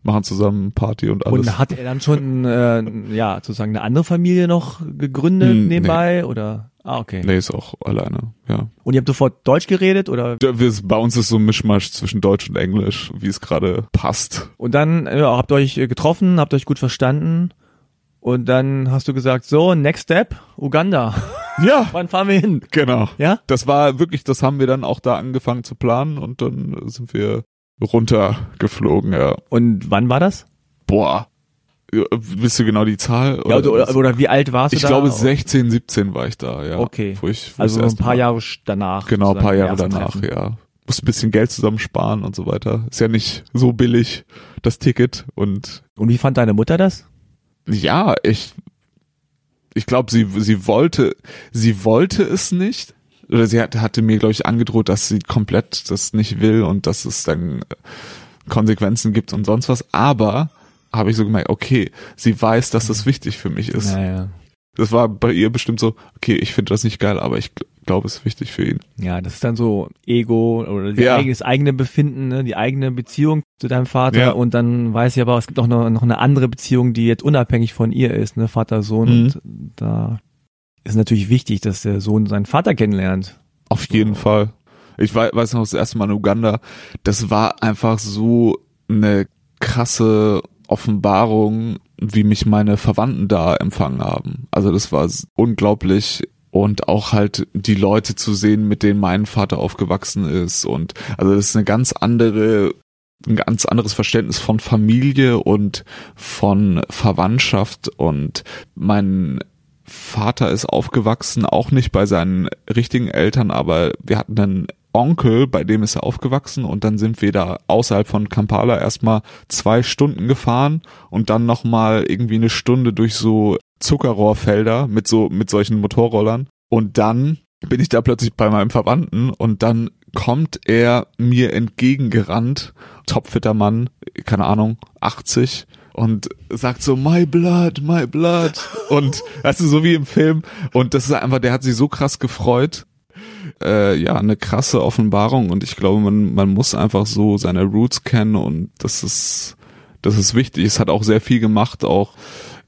machen zusammen Party und alles. Und hat er dann schon, äh, ja, sozusagen eine andere Familie noch gegründet Hm, nebenbei oder? Ah, okay. Nee, ist auch alleine, ja. Und ihr habt sofort Deutsch geredet oder? Wir- Bei uns ist so ein Mischmasch zwischen Deutsch und Englisch, wie es gerade passt. Und dann ja, habt ihr euch getroffen, habt euch gut verstanden und dann hast du gesagt, so, next step, Uganda. Ja, Wann fahren wir hin? genau. Ja? Das war wirklich, das haben wir dann auch da angefangen zu planen und dann sind wir runtergeflogen, ja. Und wann war das? Boah. Wisst du genau die Zahl? Ja, oder, oder, oder wie alt warst du ich da? glaube 16, 17 war ich da, ja. Okay. Wo ich, wo Also ich ein das paar Jahre danach. Genau, ein paar Jahre danach, Treffen. ja. Musste ein bisschen Geld zusammensparen und so weiter. Ist ja nicht so billig, das Ticket und Und wie fand deine Mutter das? Ja, ich, ich glaube, sie, sie wollte, sie wollte es nicht, oder sie hat, hatte mir, glaube ich, angedroht, dass sie komplett das nicht will und dass es dann äh, Konsequenzen gibt und sonst was. Aber habe ich so gemerkt, okay, sie weiß, dass das wichtig für mich ist. Naja. Das war bei ihr bestimmt so, okay, ich finde das nicht geil, aber ich glaube, es ist wichtig für ihn. Ja, das ist dann so Ego oder Ja. das eigene Befinden, ne, die eigene Beziehung zu deinem Vater Ja. und dann weiß sie aber, es gibt auch noch, noch eine andere Beziehung, die jetzt unabhängig von ihr ist, ne, Vater-Sohn Mhm. und da ist natürlich wichtig, dass der Sohn seinen Vater kennenlernt. Auf jeden Fall. Ich wei- weiß noch, das erste Mal in Uganda, das war einfach so eine krasse Offenbarung, wie mich meine Verwandten da empfangen haben. Also das war unglaublich. Und auch halt die Leute zu sehen, mit denen mein Vater aufgewachsen ist. Und also das ist eine ganz andere ein ganz anderes Verständnis von Familie und von Verwandtschaft. Und mein Vater ist aufgewachsen, auch nicht bei seinen richtigen Eltern, aber wir hatten einen Onkel, bei dem ist er aufgewachsen und dann sind wir da außerhalb von Kampala erstmal zwei Stunden gefahren und dann nochmal irgendwie eine Stunde durch so Zuckerrohrfelder mit so, mit solchen Motorrollern. Und dann bin ich da plötzlich bei meinem Verwandten und dann kommt er mir entgegengerannt, topfitter Mann, keine Ahnung, 80 und sagt so my blood, my blood. Und weißt du so wie im Film. Und das ist einfach, der hat sich so krass gefreut. Äh, ja, eine krasse Offenbarung und ich glaube, man man muss einfach so seine Roots kennen und das ist das ist wichtig. Es hat auch sehr viel gemacht, auch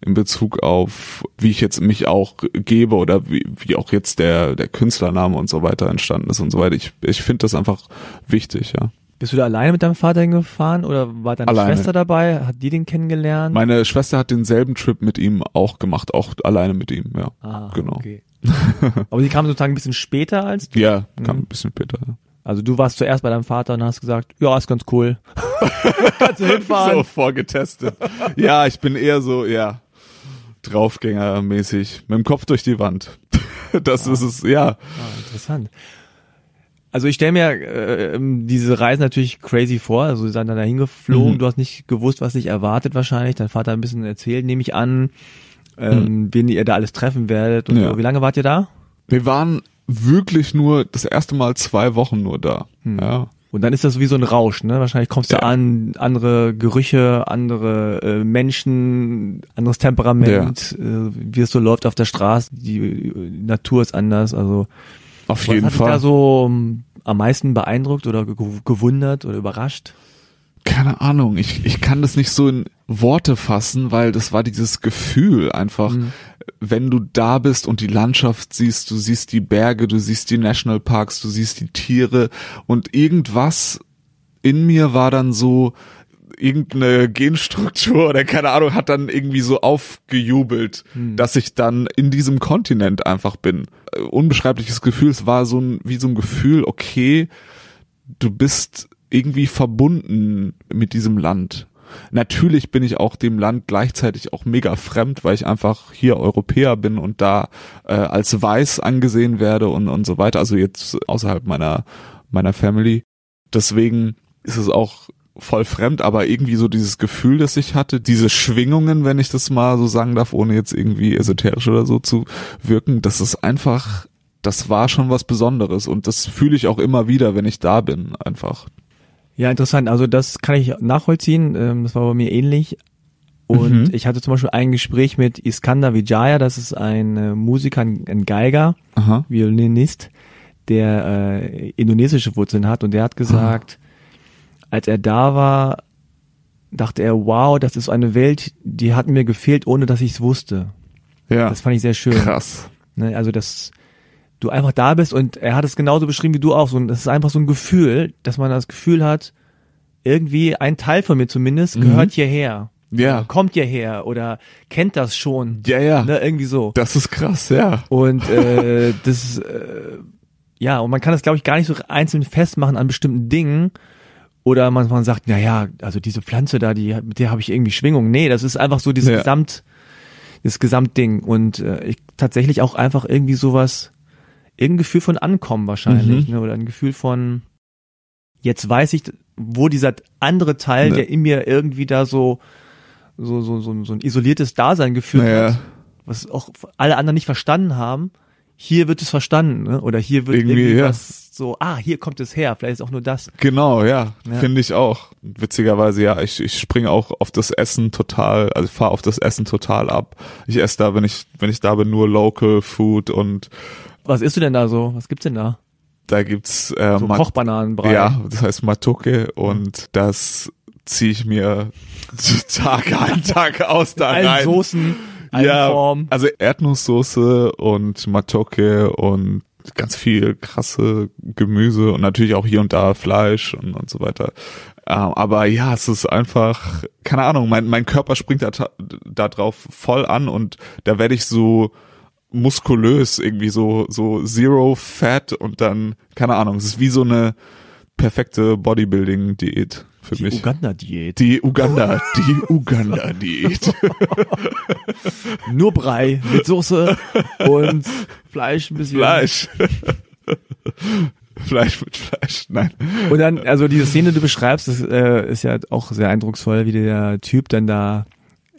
in Bezug auf, wie ich jetzt mich auch gebe oder wie, wie auch jetzt der, der Künstlername und so weiter entstanden ist und so weiter. Ich, ich finde das einfach wichtig, ja. Bist du da alleine mit deinem Vater hingefahren oder war deine Alleine. Schwester dabei? Hat die den kennengelernt? Meine Schwester hat denselben Trip mit ihm auch gemacht, auch alleine mit ihm, ja. ah, genau. Okay. Aber die kam sozusagen ein bisschen später als du. Ja, kam Mhm. ein bisschen später. Also du warst zuerst bei deinem Vater und hast gesagt, ja, ist ganz cool. Kannst du hinfahren. So vorgetestet. ja, ich bin eher so, ja, Draufgängermäßig, mit dem Kopf durch die Wand. Das ist es, ja. Ah, interessant. Also ich stelle mir äh, diese Reise natürlich crazy vor. Also sie sind dann dahin geflogen, Mhm. du hast nicht gewusst, was dich erwartet wahrscheinlich. Dein Vater hat ein bisschen erzählt, nehme ich an, ähm, wen ihr da alles treffen werdet. Und. Ja. so. Wie lange wart ihr da? Wir waren wirklich nur das erste Mal zwei Wochen nur da. Ja. Und dann ist das wie so ein Rausch, ne? Wahrscheinlich kommst du Ja. an, andere Gerüche, andere äh, Menschen, anderes Temperament, äh, wie es so läuft auf der Straße, die äh, Natur ist anders. Also Auf was jeden hat dich Fall. da so um, am meisten beeindruckt oder ge gewundert oder überrascht? Keine Ahnung, ich, ich kann das nicht so in Worte fassen, weil das war dieses Gefühl einfach, Mhm. wenn du da bist und die Landschaft siehst, du siehst die Berge, du siehst die Nationalparks, du siehst die Tiere und irgendwas in mir war dann so, irgendeine Genstruktur oder keine Ahnung, hat dann irgendwie so aufgejubelt, dass ich dann in diesem Kontinent einfach bin. Äh, Unbeschreibliches Gefühl, es war so ein, wie so ein Gefühl, okay, du bist irgendwie verbunden mit diesem Land. Natürlich bin ich auch dem Land gleichzeitig auch mega fremd, weil ich einfach hier Europäer bin und da äh, als weiß angesehen werde und, und so weiter. Also jetzt außerhalb meiner, meiner Family. Deswegen ist es auch voll fremd, aber irgendwie so dieses Gefühl, das ich hatte, diese Schwingungen, wenn ich das mal so sagen darf, ohne jetzt irgendwie esoterisch oder so zu wirken, das ist einfach, das war schon was Besonderes und das fühle ich auch immer wieder, wenn ich da bin, einfach. Ja, interessant. Also das kann ich nachvollziehen. Ähm, Das war bei mir ähnlich. Und Mhm. ich hatte zum Beispiel ein Gespräch mit Iskander Vijaya, das ist ein äh, Musiker, ein Geiger, Aha. Violinist, der äh, indonesische Wurzeln hat. Und der hat gesagt, als er da war, dachte er, wow, das ist eine Welt, die hat mir gefehlt, ohne dass ich es wusste. Ja. Das fand ich sehr schön. Krass. Ne, also dass du einfach da bist und er hat es genauso beschrieben wie du auch. So, ein- das ist einfach so ein Gefühl, dass man das Gefühl hat, irgendwie ein Teil von mir zumindest Mhm. gehört hierher. Ja. Kommt hierher oder kennt das schon. Ja, ja. Ne, irgendwie so. Das ist krass, ja. Und äh, das äh, ja, und man kann das glaube ich gar nicht so einzeln festmachen an bestimmten Dingen. Oder man, man sagt, na ja, also diese Pflanze da, die, mit der habe ich irgendwie Schwingung. Nee, das ist einfach so dieses Ja. Gesamt, das Gesamtding. Und äh, ich tatsächlich auch einfach irgendwie sowas, irgendein Gefühl von Ankommen wahrscheinlich, Mhm. ne? Oder ein Gefühl von, jetzt weiß ich, wo dieser andere Teil, Ne. der in mir irgendwie da so, so, so, so, so ein isoliertes Dasein geführt Naja. hat, was auch alle anderen nicht verstanden haben, hier wird es verstanden, ne? oder hier wird Irgendwie, irgendwie, ja. was so, ah, hier kommt es her, vielleicht ist auch nur das. Genau, ja, Ja. finde ich auch. Witzigerweise, ja, ich, ich springe auch auf das Essen total, also fahre auf das Essen total ab. Ich esse da, wenn ich, wenn ich da bin, nur Local Food und Was isst du denn da so? Was gibt's denn da? da gibt's äh, So Kochbananenbrei. ja, das heißt Matoke und das ziehe ich mir Tag ein, Tag aus da Allen rein. Soßen, allen ja, Formen. also Erdnusssoße und Matoke und ganz viel krasse Gemüse und natürlich auch hier und da Fleisch und, und so weiter. Ähm, aber ja, es ist einfach, keine Ahnung, mein, mein Körper springt da, da drauf voll an und da werde ich so muskulös, irgendwie so, so Zero Fat und dann, keine Ahnung, es ist wie so eine perfekte Bodybuilding-Diät für Die mich. Uganda-Diät. Die Uganda, die Uganda-Diät. Nur Brei mit Soße und Fleisch ein bisschen. Fleisch. Fleisch mit Fleisch, nein. Und dann, also diese Szene, die du beschreibst, das äh, ist ja auch sehr eindrucksvoll, wie der Typ dann da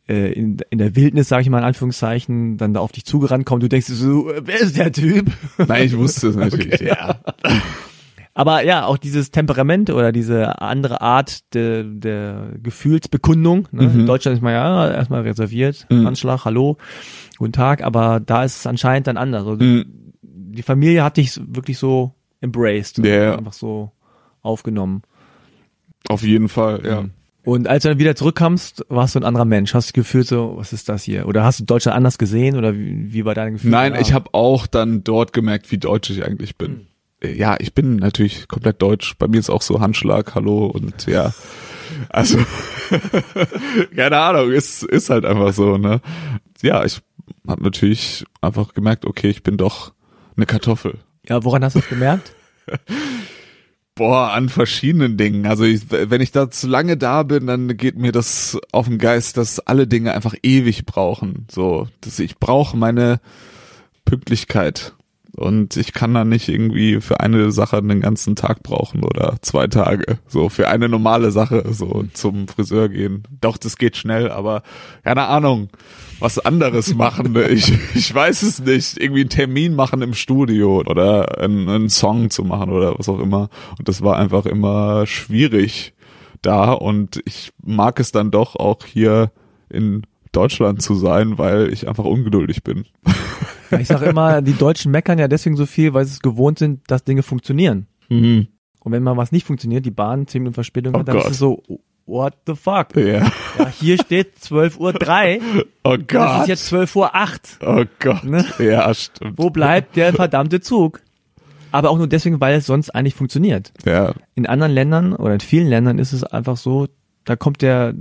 äh, in, in der Wildnis, sage ich mal in Anführungszeichen, dann da auf dich zugerannt kommt. Du denkst so, äh, wer ist der Typ? Nein, ich wusste es natürlich, Okay. ja. Aber ja, auch dieses Temperament oder diese andere Art der, der Gefühlsbekundung. Ne? Mhm. In Deutschland ist man ja erstmal reserviert, Mhm. Anschlag, hallo, guten Tag, aber da ist es anscheinend dann anders. Also Mhm. Die Familie hat dich wirklich so embraced, Ja. einfach so aufgenommen. Auf jeden Fall, ja. Und als du dann wieder zurückkamst, warst du ein anderer Mensch. Hast du gefühlt so, was ist das hier? Oder hast du Deutschland anders gesehen oder wie, wie war dein Gefühl? Nein, ich habe auch dann dort gemerkt, wie deutsch ich eigentlich bin. Äh, Ja, ich bin natürlich komplett deutsch. Bei mir ist auch so Handschlag, hallo und ja. Also, keine Ahnung, ist, ist halt einfach so, ne? Ja, ich habe natürlich einfach gemerkt, okay, ich bin doch eine Kartoffel. Ja, woran hast du das gemerkt? Boah, an verschiedenen Dingen. Also ich, wenn ich da zu lange da bin, dann geht mir das auf den Geist, dass alle Dinge einfach ewig brauchen. So, dass ich brauche meine Pünktlichkeit. Und ich kann da nicht irgendwie für eine Sache einen ganzen Tag brauchen oder zwei Tage. So, für eine normale Sache, so zum Friseur gehen. Doch, das geht schnell, aber keine Ahnung, was anderes machen. ne? Ich, ich weiß es nicht. Irgendwie einen Termin machen im Studio oder einen, einen Song zu machen oder was auch immer. Und das war einfach immer schwierig da. Und ich mag es dann doch auch hier in Deutschland zu sein, weil ich einfach ungeduldig bin. Ich sage immer, die Deutschen meckern ja deswegen so viel, weil sie es gewohnt sind, dass Dinge funktionieren. Mhm. Und wenn mal was nicht funktioniert, die Bahn 10 Minuten Verspätung Oh hat, dann Gott. ist es so, what the fuck? Ja. Ja, hier steht 12 Uhr 3, Oh das Gott. ist jetzt 12 Uhr 8. oh Gott. Ne? Ja, stimmt. Wo bleibt der verdammte Zug? Aber auch nur deswegen, weil es sonst eigentlich funktioniert. Ja. In anderen Ländern oder in vielen Ländern ist es einfach so, da kommt der,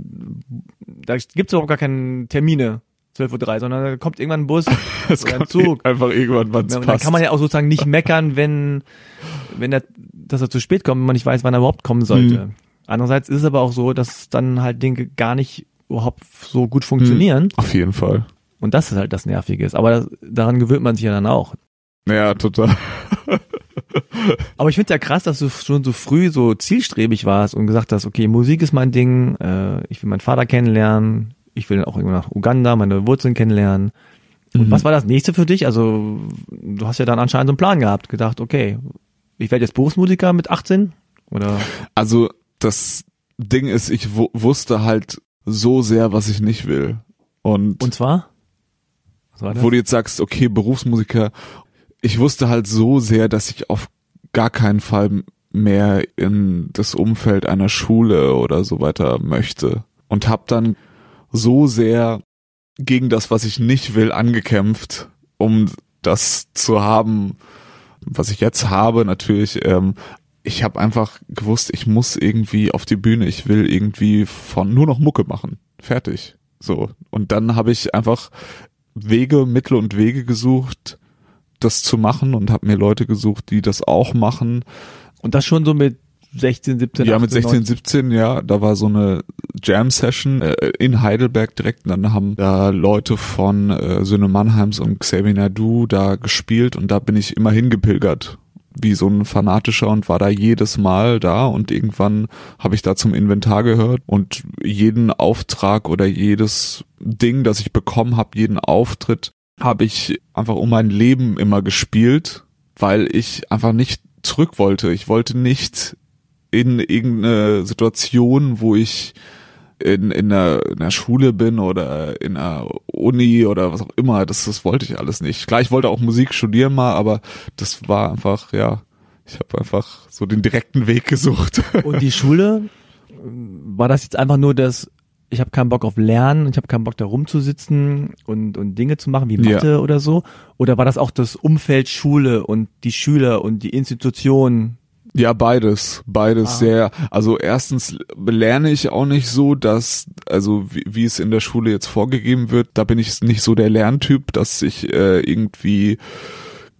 da gibt es überhaupt gar keine Termine, 12.03 Uhr, sondern da kommt irgendwann ein Bus Es oder ein Zug. einfach irgendwann, wann es Ja, passt. kann man ja auch sozusagen nicht meckern, wenn, wenn er, dass er zu spät kommt, wenn man nicht weiß, wann er überhaupt kommen sollte. Mhm. Andererseits ist es aber auch so, dass dann halt Dinge gar nicht überhaupt so gut funktionieren. Auf jeden Fall. Und das ist halt das Nervige ist. Aber das, daran gewöhnt man sich ja dann auch. Ja, total. Aber ich finde ja krass, dass du schon so früh so zielstrebig warst und gesagt hast, okay, Musik ist mein Ding, äh, ich will meinen Vater kennenlernen, ich will auch irgendwann nach Uganda, meine Wurzeln kennenlernen. Und Mhm. was war das nächste für dich? Also, du hast ja dann anscheinend so einen Plan gehabt, gedacht, okay, ich werde jetzt Berufsmusiker mit 18 oder Also das Ding ist, ich wu- wusste halt so sehr, was ich nicht will. Und, und zwar? Was war das? wo du jetzt sagst, okay, Berufsmusiker, ich wusste halt so sehr, dass ich auf gar keinen Fall mehr in das Umfeld einer Schule oder so weiter möchte. Und hab dann so sehr gegen das, was ich nicht will, angekämpft, um das zu haben, was ich jetzt habe, natürlich. Ähm, ich habe einfach gewusst, ich muss irgendwie auf die Bühne, ich will irgendwie von nur noch Mucke machen. Fertig. So. Und dann habe ich einfach Wege, Mittel und Wege gesucht, das zu machen und habe mir Leute gesucht, die das auch machen. und das schon so mit 16, 17, Ja, 18, mit 16, 19? 17, ja, da war so eine Jam-Session äh, in Heidelberg direkt. Und dann haben da Leute von äh, Söhne Mannheims und Xavier Nadu da gespielt und da bin ich immer hingepilgert wie so ein Fanatischer und war da jedes Mal da und irgendwann habe ich da zum Inventar gehört und jeden Auftrag oder jedes Ding, das ich bekommen habe, jeden Auftritt habe ich einfach um mein Leben immer gespielt, weil ich einfach nicht zurück wollte. Ich wollte nicht in irgendeine Situation, wo ich in, in, einer, in einer Schule bin oder in einer Uni oder was auch immer, das, das wollte ich alles nicht. Klar, ich wollte auch Musik studieren mal, aber das war einfach, ja, ich habe einfach so den direkten Weg gesucht. Und die Schule, war das jetzt einfach nur das, ich habe keinen Bock auf Lernen, ich habe keinen Bock da rumzusitzen und, und Dinge zu machen wie Mathe Ja. oder so? Oder war das auch das Umfeld Schule und die Schüler und die Institution? Ja, beides, beides Ah. sehr. Also erstens lerne ich auch nicht so, dass, also wie, wie es in der Schule jetzt vorgegeben wird, da bin ich nicht so der Lerntyp, dass ich äh, irgendwie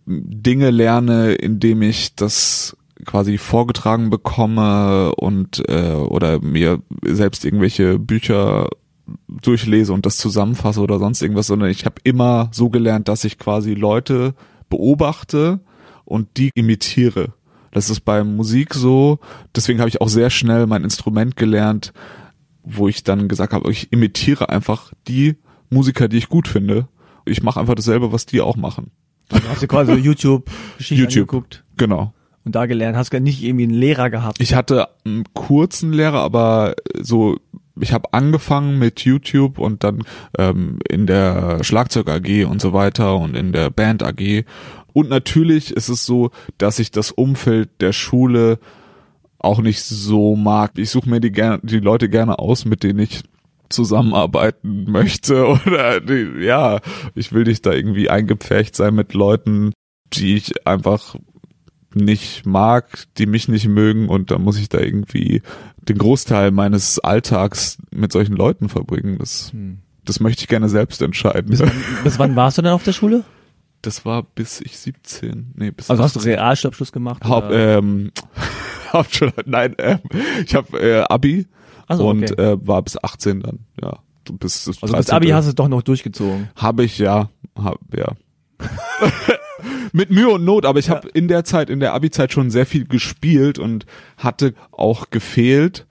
Dinge lerne, indem ich das quasi vorgetragen bekomme und äh, oder mir selbst irgendwelche Bücher durchlese und das zusammenfasse oder sonst irgendwas, sondern ich habe immer so gelernt, dass ich quasi Leute beobachte und die imitiere. Das ist bei Musik so. Deswegen habe ich auch sehr schnell mein Instrument gelernt, wo ich dann gesagt habe, ich imitiere einfach die Musiker, die ich gut finde. Ich mache einfach dasselbe, was die auch machen. Also hast du quasi so YouTube Geschichten YouTube. angeguckt Genau. und da gelernt, hast gar nicht irgendwie einen Lehrer gehabt. Ich hatte einen kurzen Lehrer, aber so ich habe angefangen mit YouTube und dann ähm, in der Schlagzeug AG und so weiter und in der Band AG. Und natürlich ist es so, dass ich das Umfeld der Schule auch nicht so mag. Ich suche mir die, die Leute gerne aus, mit denen ich zusammenarbeiten möchte oder die, ja, ich will nicht da irgendwie eingepfercht sein mit Leuten, die ich einfach nicht mag, die mich nicht mögen und dann muss ich da irgendwie den Großteil meines Alltags mit solchen Leuten verbringen. Das, Hm. das möchte ich gerne selbst entscheiden. Bis wann, bis wann warst du denn auf der Schule? Das war bis ich 17, nee, bis Also hast du 18. Realschulabschluss gemacht? Haupt, ähm, Hauptschule, nein, ähm, ich habe äh, Abi so, und okay. äh, war bis 18 dann, ja. Bis, bis also bis Abi hast du es doch noch durchgezogen. Habe ich ja, hab, ja. Mit Mühe und Not, aber ich habe in der Zeit, in der Abi-Zeit schon sehr viel gespielt und hatte auch gefehlt.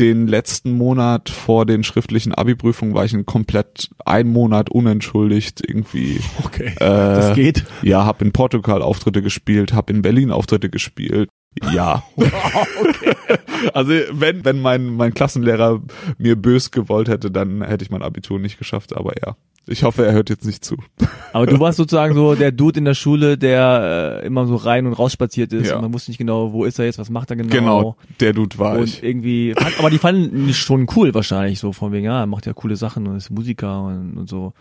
Den letzten Monat vor den schriftlichen Abi-Prüfungen war ich ein komplett ein Monat unentschuldigt irgendwie. Okay. Äh, das geht. Ja, habe in Portugal Auftritte gespielt, habe in Berlin Auftritte gespielt. Ja. Also wenn wenn mein mein Klassenlehrer mir bös gewollt hätte, dann hätte ich mein Abitur nicht geschafft. Aber ja, ich hoffe, er hört jetzt nicht zu. Aber du warst sozusagen so der Dude in der Schule, der äh, immer so rein und raus spaziert ist Ja. und man wusste nicht genau, wo ist er jetzt, was macht er genau. Genau, der Dude war Und ich. irgendwie, fand- aber die fanden ihn schon cool wahrscheinlich, so von wegen, ja, er macht ja coole Sachen und ist Musiker und, und so.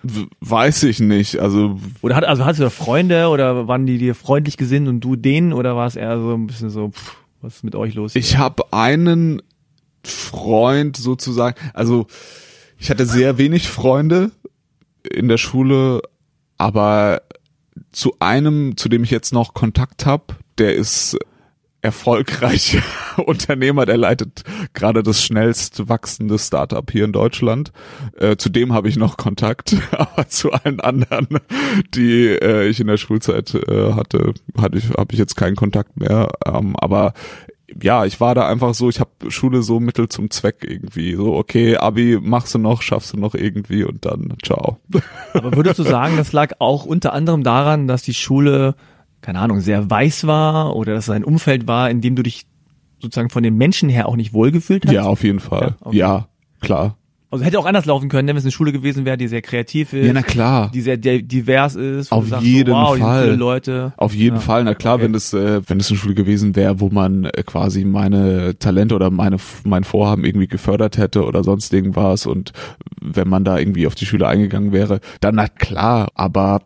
Weiß ich nicht. Also Oder hat, also hattest du da Freunde oder waren die dir freundlich gesinnt und du denen oder war es eher so ein bisschen so, pff, was ist mit euch los? ich habe einen Freund sozusagen. Also ich hatte sehr wenig Freunde in der Schule, aber zu einem, zu dem ich jetzt noch Kontakt habe, der ist erfolgreicher Unternehmer, der leitet gerade das schnellst wachsende Startup hier in Deutschland. Äh, zu dem habe ich noch Kontakt, aber zu allen anderen, die äh, ich in der Schulzeit äh, hatte, hatte ich habe ich jetzt keinen Kontakt mehr. Ähm, aber ja, ich war da einfach so, ich habe Schule so Mittel zum Zweck irgendwie. So, okay, Abi machst du noch, schaffst du noch irgendwie und dann ciao. Aber würdest du sagen, das lag auch unter anderem daran, dass die Schule, keine Ahnung, sehr weiß war oder dass es ein Umfeld war, in dem du dich sozusagen von den Menschen her auch nicht wohlgefühlt hast? Ja, auf jeden Fall. Ja, okay. Ja, klar. Also hätte auch anders laufen können, ne, wenn es eine Schule gewesen wäre, die sehr kreativ ist, Ja, na klar. die sehr di- divers ist. Auf jeden so, wow, Fall. Leute. Auf jeden Ja. Fall, na klar, Okay. wenn es äh, wenn es eine Schule gewesen wäre, wo man äh, quasi meine Talente oder meine mein Vorhaben irgendwie gefördert hätte oder sonst irgendwas und wenn man da irgendwie auf die Schüler eingegangen wäre, dann na klar, aber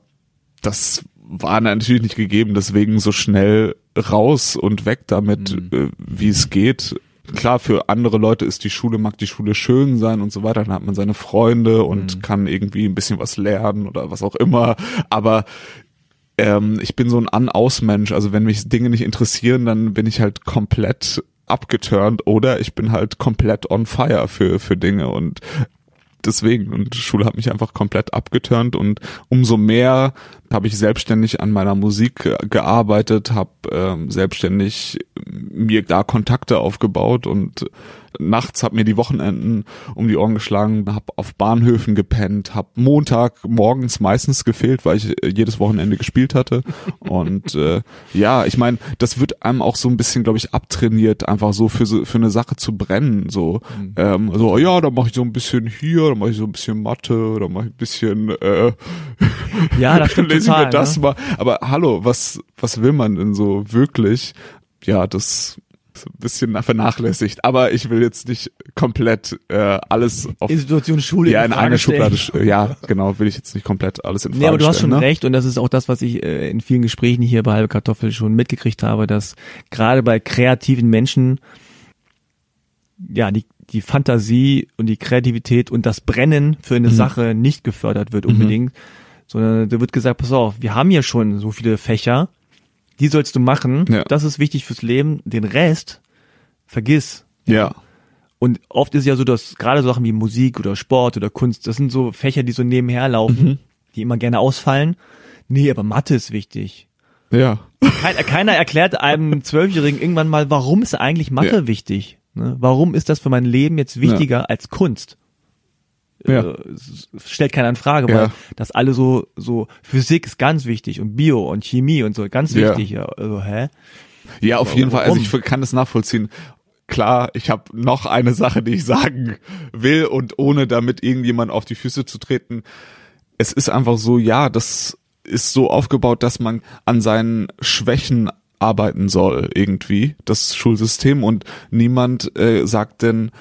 das war natürlich nicht gegeben, deswegen so schnell raus und weg damit, Mhm. äh, wie es geht. Klar, für andere Leute ist die Schule, mag die Schule schön sein und so weiter, dann hat man seine Freunde und Mhm. kann irgendwie ein bisschen was lernen oder was auch immer, aber ähm, ich bin so ein An-Aus-Mensch. Also wenn mich Dinge nicht interessieren, dann bin ich halt komplett abgeturnt oder ich bin halt komplett on fire für, für Dinge und deswegen und Schule hat mich einfach komplett abgeturnt und umso mehr habe ich selbstständig an meiner Musik gearbeitet, habe ähm, selbstständig mir da Kontakte aufgebaut und nachts hab mir die Wochenenden um die Ohren geschlagen, hab auf Bahnhöfen gepennt, hab Montag morgens meistens gefehlt, weil ich äh, jedes Wochenende gespielt hatte. Und äh, ja, ich meine, das wird einem auch so ein bisschen, glaube ich, abtrainiert, einfach so für so für eine Sache zu brennen. So, mhm. ähm, so ja, da mache ich so ein bisschen hier, da mache ich so ein bisschen Mathe, da mache ich ein bisschen äh, ja, das stimmt total, ich mir das ne? mal. Aber hallo, was was will man denn so wirklich? Ja, das so ein bisschen vernachlässigt. Aber ich will jetzt nicht komplett äh, alles auf Institution Schule ja in in eine stellen. Schublade. sch- Ja, genau, will ich jetzt nicht komplett alles in Frage Nee, aber du hast schon stellen, ne? recht und das ist auch das, was ich äh, in vielen Gesprächen hier bei Halbe Kartoffel schon mitgekriegt habe, dass gerade bei kreativen Menschen ja die die Fantasie und die Kreativität und das Brennen für Mhm. eine Sache nicht gefördert wird unbedingt, sondern da wird gesagt, pass auf, wir haben ja schon so viele Fächer, die sollst du machen, Ja. das ist wichtig fürs Leben, den Rest vergiss. Ja, Und oft ist ja so, dass gerade so Sachen wie Musik oder Sport oder Kunst, das sind so Fächer, die so nebenher laufen, Mhm. die immer gerne ausfallen. Nee, aber Mathe ist wichtig. ja, Keiner, keiner erklärt einem Zwölfjährigen irgendwann mal, warum ist eigentlich Mathe Ja. wichtig? Ne? Warum ist das für mein Leben jetzt wichtiger als Kunst? Ja. Äh, stellt keiner in Frage, weil Ja. das alle so, so, Physik ist ganz wichtig und Bio und Chemie und so, ganz wichtig. Ja. Also, hä? ja, auf jeden Fall. Also Warum? ich kann das nachvollziehen. Klar, ich habe noch eine Sache, die ich sagen will und ohne damit irgendjemand auf die Füße zu treten. Es ist einfach so, ja, das ist so aufgebaut, dass man an seinen Schwächen arbeiten soll irgendwie, das Schulsystem und niemand äh, sagt denn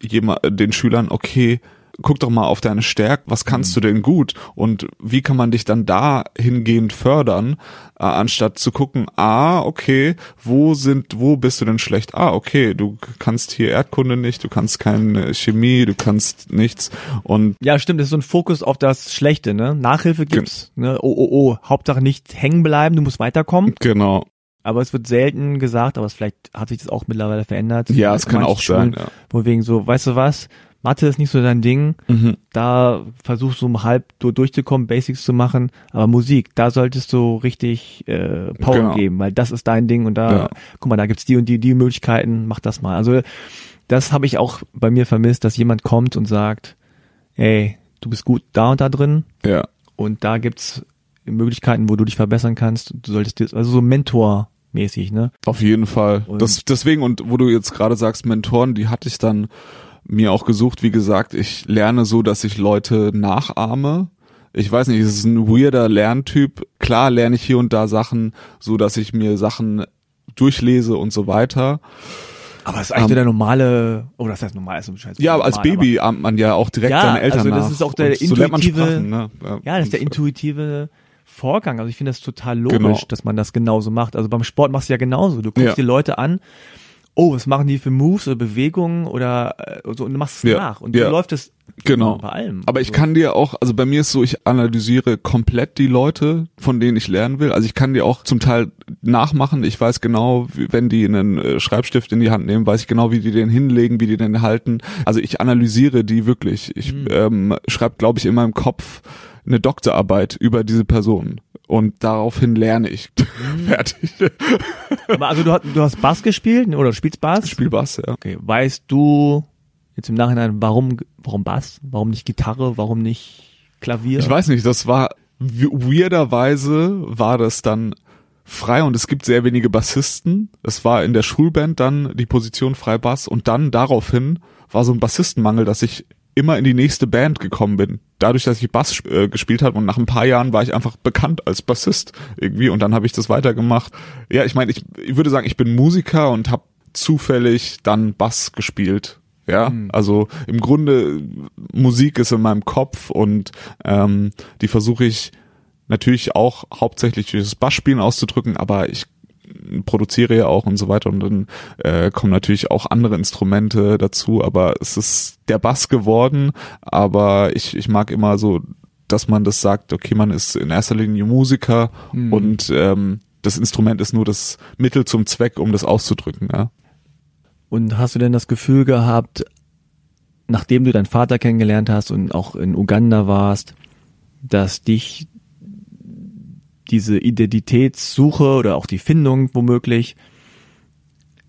jemand, den Schülern, okay, guck doch mal auf deine Stärken, was kannst du denn gut und wie kann man dich dann da hingehend fördern, äh, anstatt zu gucken, ah, okay, wo sind, wo bist du denn schlecht? Ah, okay, du kannst hier Erdkunde nicht, du kannst keine Chemie, du kannst nichts und Ja, stimmt, das ist so ein Fokus auf das Schlechte, ne? Nachhilfe gibt's, ne? Oh, oh, oh, Hauptsache nicht hängen bleiben, du musst weiterkommen. genau, Aber es wird selten gesagt, aber vielleicht hat sich das auch mittlerweile verändert. ja, es kann auch sein, Schulen, Wo wegen so, weißt du was, Mathe ist nicht so dein Ding. Mhm. da versuchst du um halb du durchzukommen, Basics zu machen, aber Musik, da solltest du richtig äh, Power Genau. geben, weil das ist dein Ding und da, Ja. guck mal, da gibt's die und die, die Möglichkeiten, mach das mal. Also das habe ich auch bei mir vermisst, dass jemand kommt und sagt, ey, du bist gut da und da drin, ja. und da gibt's Möglichkeiten, wo du dich verbessern kannst. Du solltest dir, also so Mentor-mäßig, ne? Auf jeden Fall. Und- Das, deswegen, und wo du jetzt gerade sagst, Mentoren, die hatte ich dann mir auch gesucht. Wie gesagt, ich lerne so, dass ich Leute nachahme. Ich weiß nicht, es ist ein weirder Lerntyp. Klar lerne ich hier und da Sachen, so dass ich mir Sachen durchlese und so weiter. Aber es ist eigentlich Ähm, nur der normale, oh, das heißt normal, ist so scheiße. Ja, aber als normal, Baby ahmt man ja auch direkt Ja, seine Eltern also das nach. ist auch der Und so intuitive- Sprachen, ne? Aber, ja, das ist der intuitive Vorgang. Also ich finde das total logisch, Genau. dass man das genauso macht. Also beim Sport machst du ja genauso. Du guckst Ja. dir Leute an, oh, was machen die für Moves oder Bewegungen oder äh, so und du machst es Ja. nach. Und Ja. so läuft es Genau. bei allem. Aber ich so. kann dir auch, also bei mir ist so, ich analysiere komplett die Leute, von denen ich lernen will. Also ich kann dir auch zum Teil nachmachen. Ich weiß genau, wenn die einen äh, Schreibstift in die Hand nehmen, weiß ich genau, wie die den hinlegen, wie die den halten. Also ich analysiere die wirklich. Ich Mhm. ähm, schreibe, glaube ich, in meinem Kopf eine Doktorarbeit über diese Person. Und daraufhin lerne ich. Mhm. Fertig. Aber also du, hast- du hast Bass gespielt oder du spielst Bass? Spiel Bass, ja. Okay, weißt du jetzt im Nachhinein, warum, warum Bass? Warum nicht Gitarre? Warum nicht Klavier? Ich weiß nicht, das war we- weirderweise war das dann frei und es gibt sehr wenige Bassisten. Es war in der Schulband dann die Position Freibass und dann daraufhin war so ein Bassistenmangel, dass ich immer in die nächste Band gekommen bin. Dadurch, dass ich Bass äh, gespielt habe und nach ein paar Jahren war ich einfach bekannt als Bassist irgendwie und dann habe ich das weitergemacht. Ja, ich meine, ich, ich würde sagen, ich bin Musiker und habe zufällig dann Bass gespielt. Ja, Mhm. also im Grunde Musik ist in meinem Kopf und ähm, die versuche ich natürlich auch hauptsächlich durch das Bassspielen auszudrücken, aber ich produziere ja auch und so weiter und dann äh, kommen natürlich auch andere Instrumente dazu, aber es ist der Bass geworden, aber ich, ich mag immer so, dass man das sagt, okay, man ist in erster Linie Musiker Mhm. und ähm, das Instrument ist nur das Mittel zum Zweck, um das auszudrücken, ja. Und hast du denn das Gefühl gehabt, nachdem du deinen Vater kennengelernt hast und auch in Uganda warst, dass dich diese Identitätssuche oder auch die Findung womöglich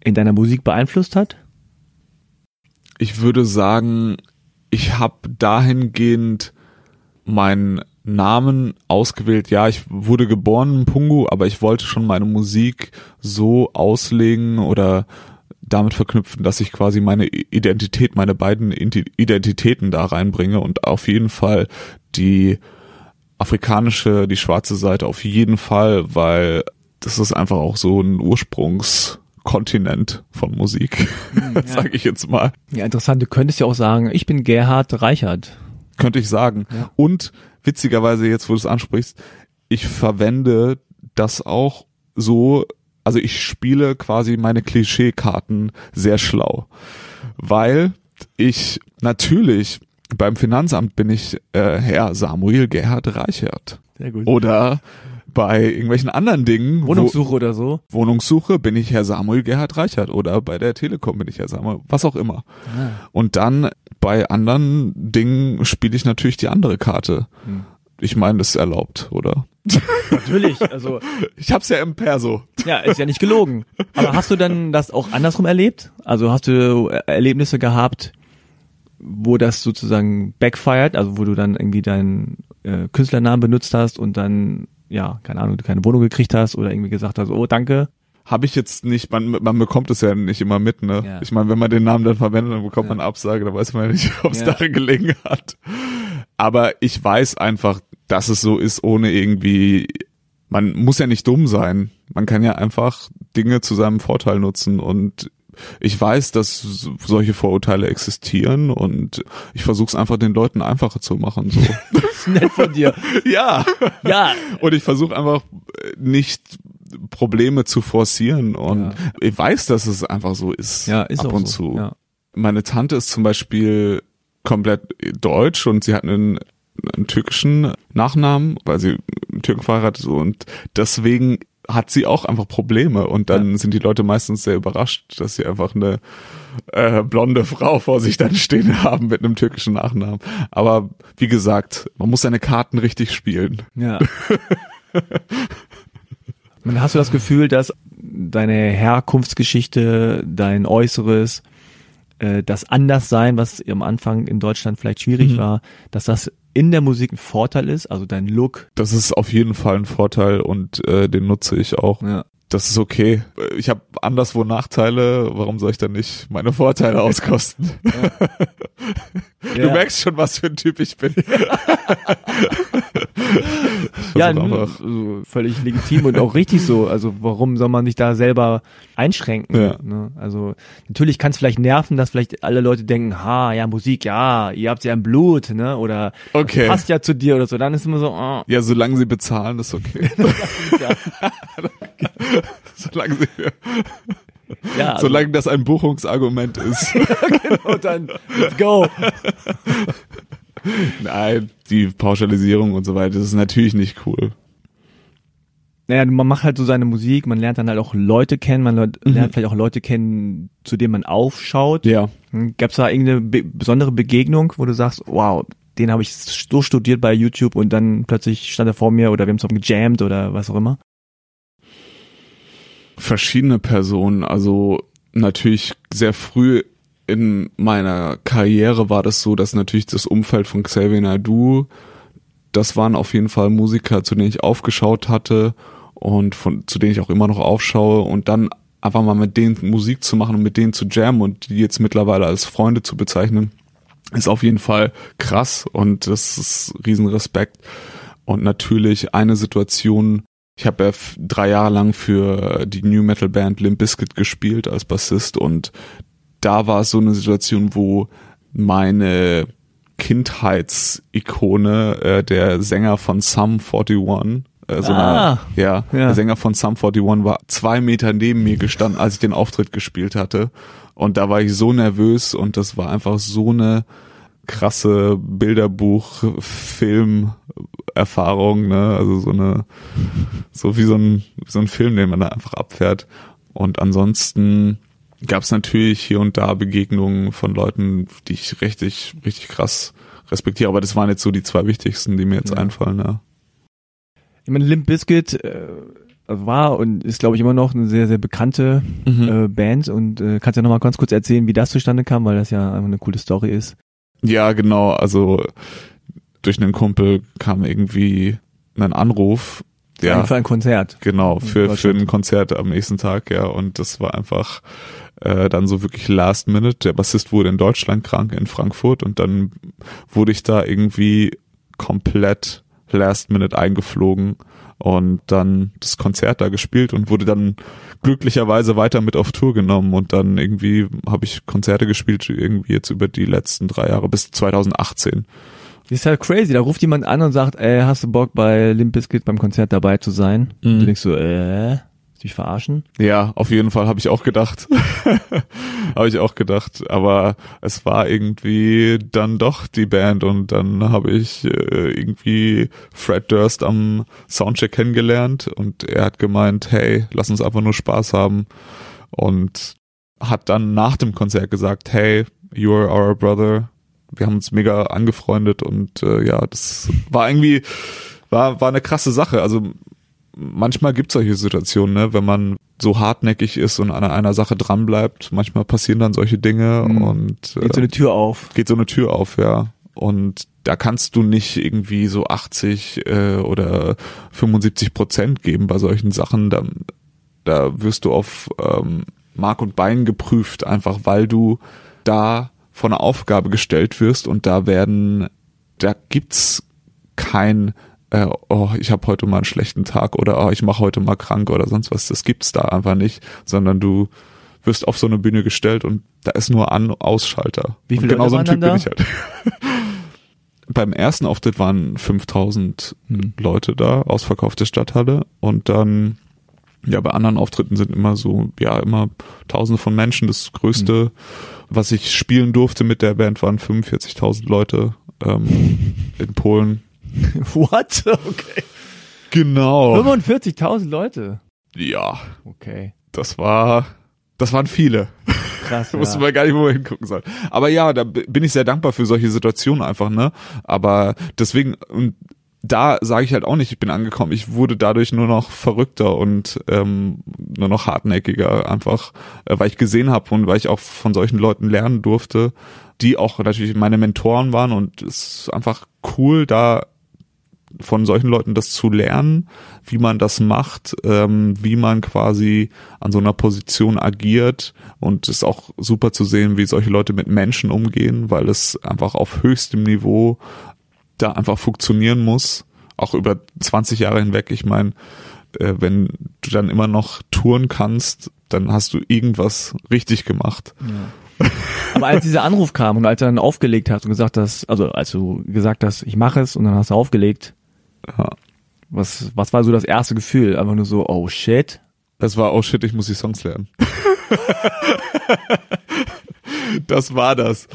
in deiner Musik beeinflusst hat? Ich würde sagen, ich habe dahingehend meinen Namen ausgewählt. Ja, ich wurde geboren in Pungu, aber ich wollte schon meine Musik so auslegen oder damit verknüpfen, dass ich quasi meine Identität, meine beiden Identitäten da reinbringe und auf jeden Fall die afrikanische, die schwarze Seite auf jeden Fall, weil das ist einfach auch so ein Ursprungskontinent von Musik, hm, ja. sage ich jetzt mal. Ja, interessant. Du könntest ja auch sagen, ich bin Gerhard Reichert. Könnte ich sagen. Ja. Und witzigerweise jetzt, wo du es ansprichst, ich verwende das auch so, also ich spiele quasi meine Klischeekarten sehr schlau, weil ich natürlich beim Finanzamt bin ich äh, Herr Samuel Gerhard Reichert. Sehr gut. Oder bei irgendwelchen anderen Dingen. Wohnungssuche wo, oder so. Wohnungssuche bin ich Herr Samuel Gerhard Reichert oder bei der Telekom bin ich Herr Samuel, was auch immer. Ah. Und dann bei anderen Dingen spiele ich natürlich die andere Karte. Hm. Ich meine, das ist erlaubt, oder? Natürlich, also. Ich hab's ja im Perso. Ja, ist ja nicht gelogen. Aber hast du dann das auch andersrum erlebt? Also hast du Erlebnisse gehabt, wo das sozusagen backfired, also wo du dann irgendwie deinen äh, Künstlernamen benutzt hast und dann, ja, keine Ahnung, du keine Wohnung gekriegt hast oder irgendwie gesagt hast, oh, danke, habe ich jetzt nicht, man, man bekommt es ja nicht immer mit, ne? Ja. Ich meine, wenn man den Namen dann verwendet, dann bekommt ja. man eine Absage, da weiß man ja nicht, ob es ja. darin gelegen hat. Aber ich weiß einfach, dass es so ist, ohne irgendwie, man muss ja nicht dumm sein. Man kann ja einfach Dinge zu seinem Vorteil nutzen und ich weiß, dass solche Vorurteile existieren und ich versuche es einfach den Leuten einfacher zu machen. So. das ist nett von dir. ja. Ja. Und ich versuche einfach nicht Probleme zu forcieren und ja. ich weiß, dass es einfach so ist. Ja, ist ab und so. zu. Ja. Meine Tante ist zum Beispiel komplett deutsch und sie hat einen, einen türkischen Nachnamen, weil sie Türken verheiratet ist und deswegen hat sie auch einfach Probleme und dann ja. sind die Leute meistens sehr überrascht, dass sie einfach eine äh, blonde Frau vor sich dann stehen haben mit einem türkischen Nachnamen. Aber wie gesagt, man muss seine Karten richtig spielen. Ja. Hast du das Gefühl, dass deine Herkunftsgeschichte, dein Äußeres, äh, das Anderssein, was am Anfang in Deutschland vielleicht schwierig mhm. war, dass das in der Musik ein Vorteil ist, also dein Look? Das ist auf jeden Fall ein Vorteil und äh, den nutze ich auch. Ja das ist okay. Ich habe anderswo Nachteile, warum soll ich dann nicht meine Vorteile auskosten? Ja. du ja. merkst schon, was für ein Typ ich bin. ja, also völlig legitim und auch richtig so. Also warum soll man sich da selber einschränken? Ja. Ne? Also natürlich kann es vielleicht nerven, dass vielleicht alle Leute denken, ha, ja, Musik, ja, ihr habt ja im Blut, ne? Oder okay. passt ja zu dir oder so. Dann ist immer so, oh. Ja, solange sie bezahlen, ist okay. solange sie, ja, also, solange das ein Buchungsargument ist. genau, dann let's go. Nein, die Pauschalisierung und so weiter, das ist natürlich nicht cool. Naja, man macht halt so seine Musik, man lernt dann halt auch Leute kennen, man lernt mhm. vielleicht auch Leute kennen, zu denen man aufschaut. Ja. Hm, Gab es da irgendeine be besondere Begegnung, wo du sagst, wow, den habe ich so studiert bei YouTube und dann plötzlich stand er vor mir oder wir haben zusammen gejammt oder was auch immer? verschiedene Personen. Also natürlich sehr früh in meiner Karriere war das so, dass natürlich das Umfeld von Xavier Naidoo, das waren auf jeden Fall Musiker, zu denen ich aufgeschaut hatte und von, zu denen ich auch immer noch aufschaue und dann einfach mal mit denen Musik zu machen und mit denen zu jammen und die jetzt mittlerweile als Freunde zu bezeichnen, ist auf jeden Fall krass und das ist Riesenrespekt. Und natürlich eine Situation, ich habe ja drei Jahre lang für die New Metal Band Limp Bizkit gespielt als Bassist und da war es so eine Situation, wo meine Kindheitsikone, äh, der Sänger von Sum 41, äh, so ah, eine, ja, ja, der Sänger von Sum 41 war zwei Meter neben mir gestanden, als ich den Auftritt gespielt hatte. Und da war ich so nervös und das war einfach so eine krasse Bilderbuch, Film, Erfahrung, ne? Also so eine, so wie so ein, so ein Film, den man da einfach abfährt. Und ansonsten gab es natürlich hier und da Begegnungen von Leuten, die ich richtig, richtig krass respektiere. Aber das waren jetzt so die zwei wichtigsten, die mir jetzt ja. einfallen, ja. Ich meine, Limp Bizkit äh, war und ist, glaube ich, immer noch eine sehr, sehr bekannte Mhm. äh, Band und äh, kannst ja nochmal ganz kurz erzählen, wie das zustande kam, weil das ja einfach eine coole Story ist. Ja, genau. Also durch einen Kumpel kam irgendwie ein Anruf. Ja, Für ein Konzert. genau, für, für ein Konzert am nächsten Tag, ja. Und das war einfach äh, dann so wirklich last minute. Der Bassist wurde in Deutschland krank, in Frankfurt. Und dann wurde ich da irgendwie komplett last minute eingeflogen und dann das Konzert da gespielt und wurde dann glücklicherweise weiter mit auf Tour genommen und dann irgendwie habe ich Konzerte gespielt irgendwie jetzt über die letzten drei Jahre bis 2018. Das ist halt crazy. Da ruft jemand an und sagt, ey, hast du Bock bei Limp Bizkit beim Konzert dabei zu sein? Mhm. Du denkst so, äh, dich verarschen? Ja, auf jeden Fall habe ich auch gedacht. habe ich auch gedacht. Aber es war irgendwie dann doch die Band und dann habe ich äh, irgendwie Fred Durst am Soundcheck kennengelernt und er hat gemeint, hey, lass uns einfach nur Spaß haben und hat dann nach dem Konzert gesagt, hey, you're our brother. Wir haben uns mega angefreundet und äh, ja, das war irgendwie war war eine krasse Sache. Also manchmal gibt es solche Situationen, ne, wenn man so hartnäckig ist und an einer Sache dranbleibt, manchmal passieren dann solche Dinge Mhm. und Geht so äh, eine Tür auf. geht so eine Tür auf, ja. Und da kannst du nicht irgendwie so 80 äh, oder 75 Prozent geben bei solchen Sachen. Da, da wirst du auf ähm, Mark und Bein geprüft, einfach weil du da vor eine Aufgabe gestellt wirst und da werden, da gibt's kein äh, oh, ich habe heute mal einen schlechten Tag oder oh, ich mache heute mal krank oder sonst was. Das gibt's da einfach nicht, sondern du wirst auf so eine Bühne gestellt und da ist nur An- Ausschalter. Wie und viele genau Leute so ein Typ bin ich halt. Beim ersten Auftritt waren 5000 Hm. Leute da, ausverkaufte Stadthalle und dann ja, bei anderen Auftritten sind immer so, ja, immer tausende von Menschen. Das größte, was ich spielen durfte mit der Band, waren 45.000 Leute ähm, in Polen. What? Okay. Genau. 45.000 Leute. Ja, Okay. das war, das waren viele. Krass. Da wusste ja. man gar nicht, wo man hingucken soll. Aber ja, da bin ich sehr dankbar für solche Situationen einfach, ne? Aber deswegen, und da sage ich halt auch nicht, ich bin angekommen. Ich wurde dadurch nur noch verrückter und ähm, nur noch hartnäckiger, einfach, äh, weil ich gesehen habe und weil ich auch von solchen Leuten lernen durfte, die auch natürlich meine Mentoren waren und es ist einfach cool, da von solchen Leuten das zu lernen, wie man das macht, ähm, wie man quasi an so einer Position agiert und es ist auch super zu sehen, wie solche Leute mit Menschen umgehen, weil es einfach auf höchstem Niveau da einfach funktionieren muss, auch über 20 Jahre hinweg. Ich meine, äh, wenn du dann immer noch touren kannst, dann hast du irgendwas richtig gemacht. Ja. Aber als dieser Anruf kam und als du dann aufgelegt hast und gesagt hast, also als du gesagt hast, ich mache es und dann hast du aufgelegt, Ja. was, was war so das erste Gefühl? Einfach nur so, oh shit. Das war, oh shit, ich muss die Songs lernen. das war das.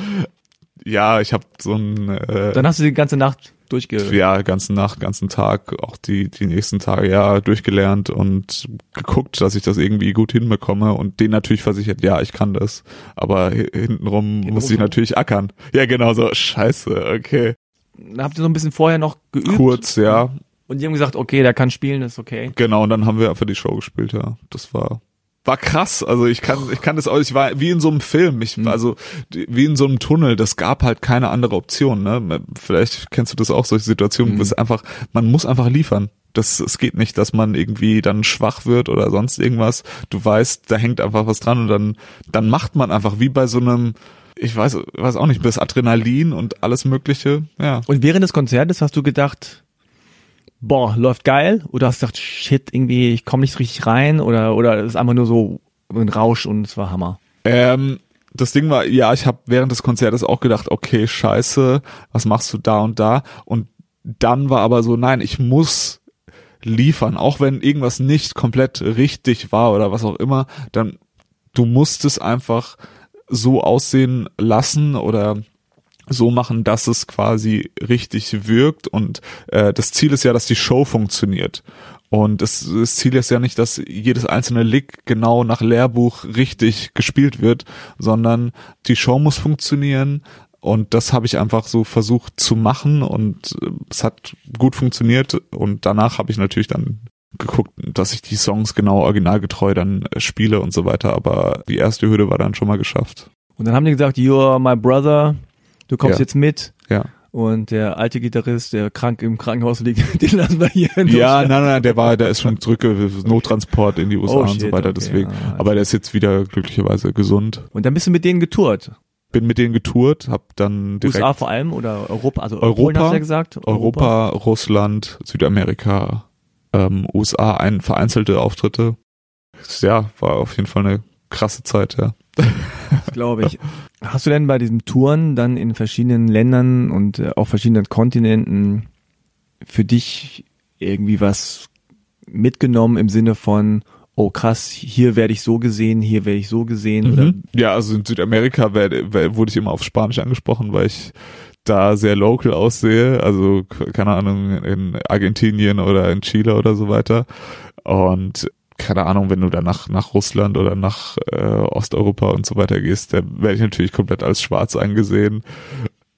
Ja, ich habe so ein äh, Dann hast du die ganze Nacht durchge... ja, ganzen Nacht, ganzen Tag, auch die, die nächsten Tage ja durchgelernt und geguckt, dass ich das irgendwie gut hinbekomme und den natürlich versichert, ja, ich kann das. Aber hi- hintenrum muss ich natürlich ackern. Ja, genau so, scheiße, okay. Dann habt ihr so ein bisschen vorher noch geübt. Kurz, ja, Und die haben gesagt, okay, der kann spielen, das ist okay. genau, und dann haben wir einfach die Show gespielt, ja. Das war war krass, also ich kann ich kann das auch, ich war wie in so einem Film, ich war also wie in so einem Tunnel, das gab halt keine andere Option, ne? Vielleicht kennst du das auch solche Situationen, wo es einfach man muss einfach liefern. Das es geht nicht, dass man irgendwie dann schwach wird oder sonst irgendwas. Du weißt, da hängt einfach was dran und dann dann macht man einfach wie bei so einem ich weiß weiß auch nicht, das Adrenalin und alles mögliche, ja. Und während des Konzertes hast du gedacht, boah, läuft geil? Oder hast du gedacht, shit, irgendwie, ich komme nicht so richtig rein? Oder, oder es ist einfach nur so ein Rausch und es war Hammer. Ähm, das Ding war, ja, ich habe während des Konzertes auch gedacht, okay, scheiße, was machst du da und da? Und dann war aber so, nein, ich muss liefern, auch wenn irgendwas nicht komplett richtig war oder was auch immer, dann du musst es einfach so aussehen lassen oder so machen, dass es quasi richtig wirkt und äh, das Ziel ist ja, dass die Show funktioniert. Und das, das Ziel ist ja nicht, dass jedes einzelne Lick genau nach Lehrbuch richtig gespielt wird, sondern die Show muss funktionieren Und das habe ich einfach so versucht zu machen und äh, es hat gut funktioniert. Und danach habe ich natürlich dann geguckt, dass ich die Songs genau originalgetreu dann äh, spiele und so weiter. Aber die erste Hürde war dann schon mal geschafft. Und dann haben die gesagt, you are my brother, du kommst Ja. jetzt mit. Ja. Und der alte Gitarrist, der krank im Krankenhaus liegt, den lassen wir hier in Ja, nein, nein, der war, der ist schon zurück, Nottransport in die USA Oh, und shit, so weiter, okay, deswegen. ja, Aber der ist jetzt wieder glücklicherweise gesund. Und dann bist du mit denen getourt. Bin mit denen getourt, hab dann direkt USA vor allem oder Europa, also Europa, Polen hast du ja gesagt. Europa, Russland, Südamerika, ähm, USA, ein vereinzelte Auftritte. Ja, war auf jeden Fall eine krasse Zeit, ja. glaube ich. Hast du denn bei diesen Touren dann in verschiedenen Ländern und äh, auf verschiedenen Kontinenten für dich irgendwie was mitgenommen im Sinne von, oh krass, hier werde ich so gesehen, hier werde ich so gesehen oder Mhm. Ja, also in Südamerika werd, werd, wurde ich immer auf Spanisch angesprochen, weil ich da sehr local aussehe, also keine Ahnung, in Argentinien oder in Chile oder so weiter. Und keine Ahnung, wenn du dann nach, nach Russland oder nach äh, Osteuropa und so weiter gehst, dann werde ich natürlich komplett als schwarz angesehen.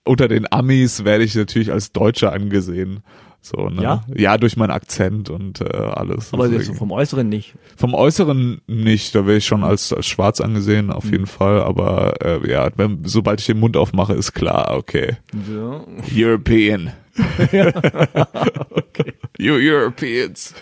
Unter den Amis werde ich natürlich als Deutscher angesehen. So, ne? Ja? ja, durch meinen Akzent und äh, alles. aber jetzt Deswegen- so vom Äußeren nicht. vom Äußeren nicht, da wäre ich schon als, als schwarz angesehen, Mhm. auf jeden Fall. Aber äh, ja, wenn, sobald ich den Mund aufmache, ist klar, okay. Ja. European. You Europeans.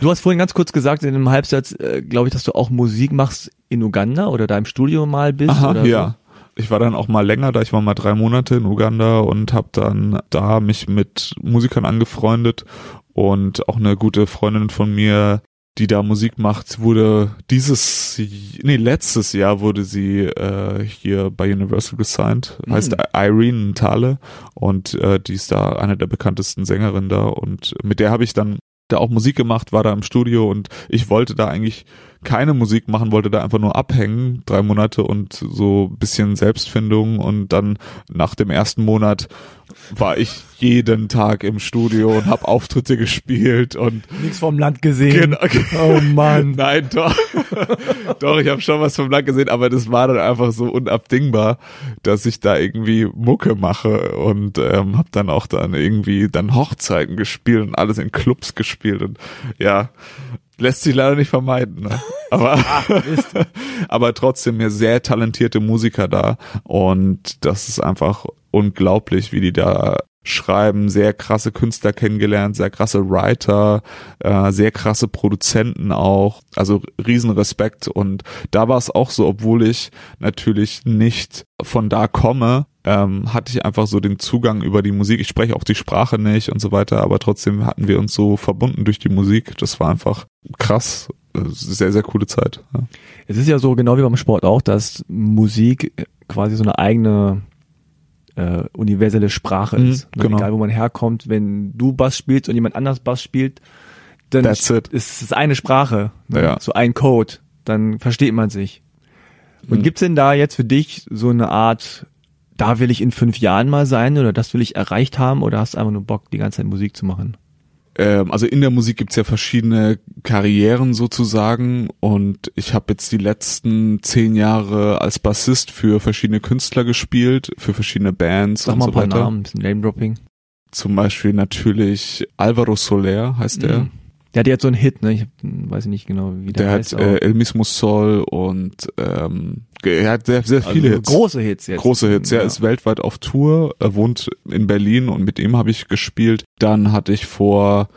Du hast vorhin ganz kurz gesagt in einem Halbsatz, äh, glaube ich, dass du auch Musik machst in Uganda oder da im Studio mal bist Aha, oder ja. Ich war dann auch mal länger da, ich war mal drei Monate in Uganda und habe dann da mich mit Musikern angefreundet und auch eine gute Freundin von mir, die da Musik macht, wurde dieses, nee, letztes Jahr wurde sie äh, hier bei Universal gesigned, Mhm. heißt Irene Thale und äh, die ist da eine der bekanntesten Sängerinnen da und mit der habe ich dann da auch Musik gemacht, war da im Studio und ich wollte da eigentlich keine Musik machen, wollte da einfach nur abhängen, drei Monate und so ein bisschen Selbstfindung und dann nach dem ersten Monat war ich jeden Tag im Studio und habe Auftritte gespielt und nichts vom Land gesehen. Genau. Oh Mann. Nein, doch. doch, ich habe schon was vom Land gesehen, aber das war dann einfach so unabdingbar, dass ich da irgendwie Mucke mache und ähm, habe dann auch dann irgendwie dann Hochzeiten gespielt und alles in Clubs gespielt und ja, lässt sich leider nicht vermeiden. Ne? Aber, aber trotzdem mir sehr talentierte Musiker da und das ist einfach unglaublich, wie die da schreiben, sehr krasse Künstler kennengelernt, sehr krasse Writer, äh, sehr krasse Produzenten auch, also riesen Respekt und da war es auch so, obwohl ich natürlich nicht von da komme, ähm, hatte ich einfach so den Zugang über die Musik. Ich spreche auch die Sprache nicht und so weiter, aber trotzdem hatten wir uns so verbunden durch die Musik. Das war einfach krass, sehr, sehr coole Zeit. Ja. Es ist ja so genau wie beim Sport auch, dass Musik quasi so eine eigene äh, universelle Sprache Mhm, ist. Ne? genau. Egal wo man herkommt, wenn du Bass spielst und jemand anders Bass spielt, dann ist es eine Sprache, ne? Ja. so ein Code, dann versteht man sich. Und Mhm. gibt's denn da jetzt für dich so eine Art, da will ich in fünf Jahren mal sein oder das will ich erreicht haben oder hast du einfach nur Bock, die ganze Zeit Musik zu machen? ähm, also in der Musik gibt's ja verschiedene Karrieren sozusagen und ich habe jetzt die letzten zehn Jahre als Bassist für verschiedene Künstler gespielt, für verschiedene Bands Sag und mal so ein paar weiter. Namen, ein bisschen Name-Dropping. Zum Beispiel natürlich Alvaro Soler heißt der. Mhm. Der hat so einen Hit, ne? Ich hab, weiß nicht genau, wie der, Der hat heißt. äh, aber- El Mismo Sol und ähm, er hat sehr, sehr viele also Hits. große Hits jetzt. Große Hits, er ist weltweit auf Tour, er wohnt in Berlin und mit ihm habe ich gespielt. Dann hatte ich vor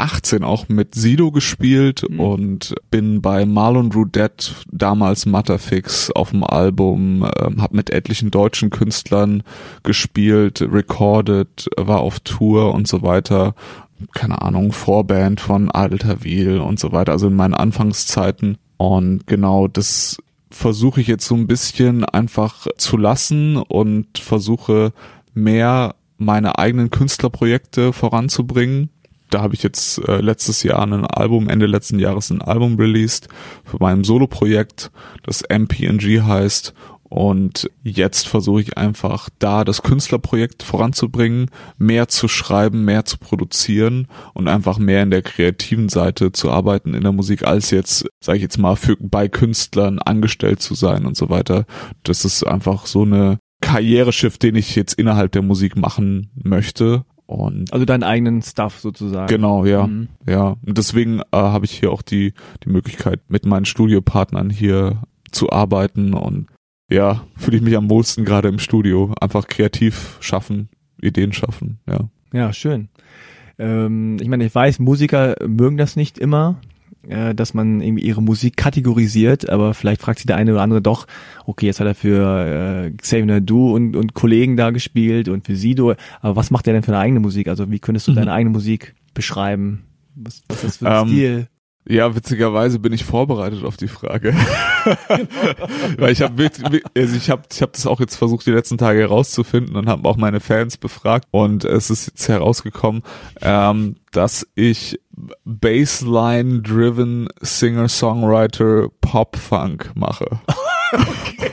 2018 auch mit Sido gespielt Mhm. und bin bei Marlon Rudette, damals Matterfix, auf dem Album, ähm, habe mit etlichen deutschen Künstlern gespielt, recorded, war auf Tour und so weiter. Keine Ahnung, Vorband von Adel Wiel und so weiter, also in meinen Anfangszeiten. Und genau das versuche ich jetzt so ein bisschen einfach zu lassen und versuche mehr meine eigenen Künstlerprojekte voranzubringen. Da habe ich jetzt äh, letztes Jahr ein Album, Ende letzten Jahres ein Album released für meinem Soloprojekt, das MPNG heißt. Und jetzt versuche ich einfach da das Künstlerprojekt voranzubringen, mehr zu schreiben, mehr zu produzieren und einfach mehr in der kreativen Seite zu arbeiten in der Musik, als jetzt, sage ich jetzt mal, für, bei Künstlern angestellt zu sein und so weiter. Das ist einfach so eine Karriereschiff, den ich jetzt innerhalb der Musik machen möchte. Und also deinen eigenen Stuff sozusagen. Genau, ja, mhm. ja. Und deswegen äh, habe ich hier auch die die Möglichkeit, mit meinen Studiopartnern hier zu arbeiten und ja, fühle ich mich am wohlsten gerade im Studio. Einfach kreativ schaffen, Ideen schaffen, ja. Ja, schön. Ähm, ich meine, ich weiß, Musiker mögen das nicht immer, äh, dass man irgendwie ihre Musik kategorisiert, aber vielleicht fragt sich der eine oder andere doch, okay, jetzt hat er für äh, Xavier Nadu und, und Kollegen da gespielt und für Sido, aber was macht er denn für eine eigene Musik? Also wie könntest du mhm. deine eigene Musik beschreiben? Was, was ist das für ein ähm, Stil? Ja, witzigerweise bin ich vorbereitet auf die Frage. Weil ich habe also ich habe ich habe das auch jetzt versucht die letzten Tage herauszufinden und habe auch meine Fans befragt und es ist jetzt herausgekommen, ähm, dass ich Baseline driven Singer Songwriter Pop Funk mache.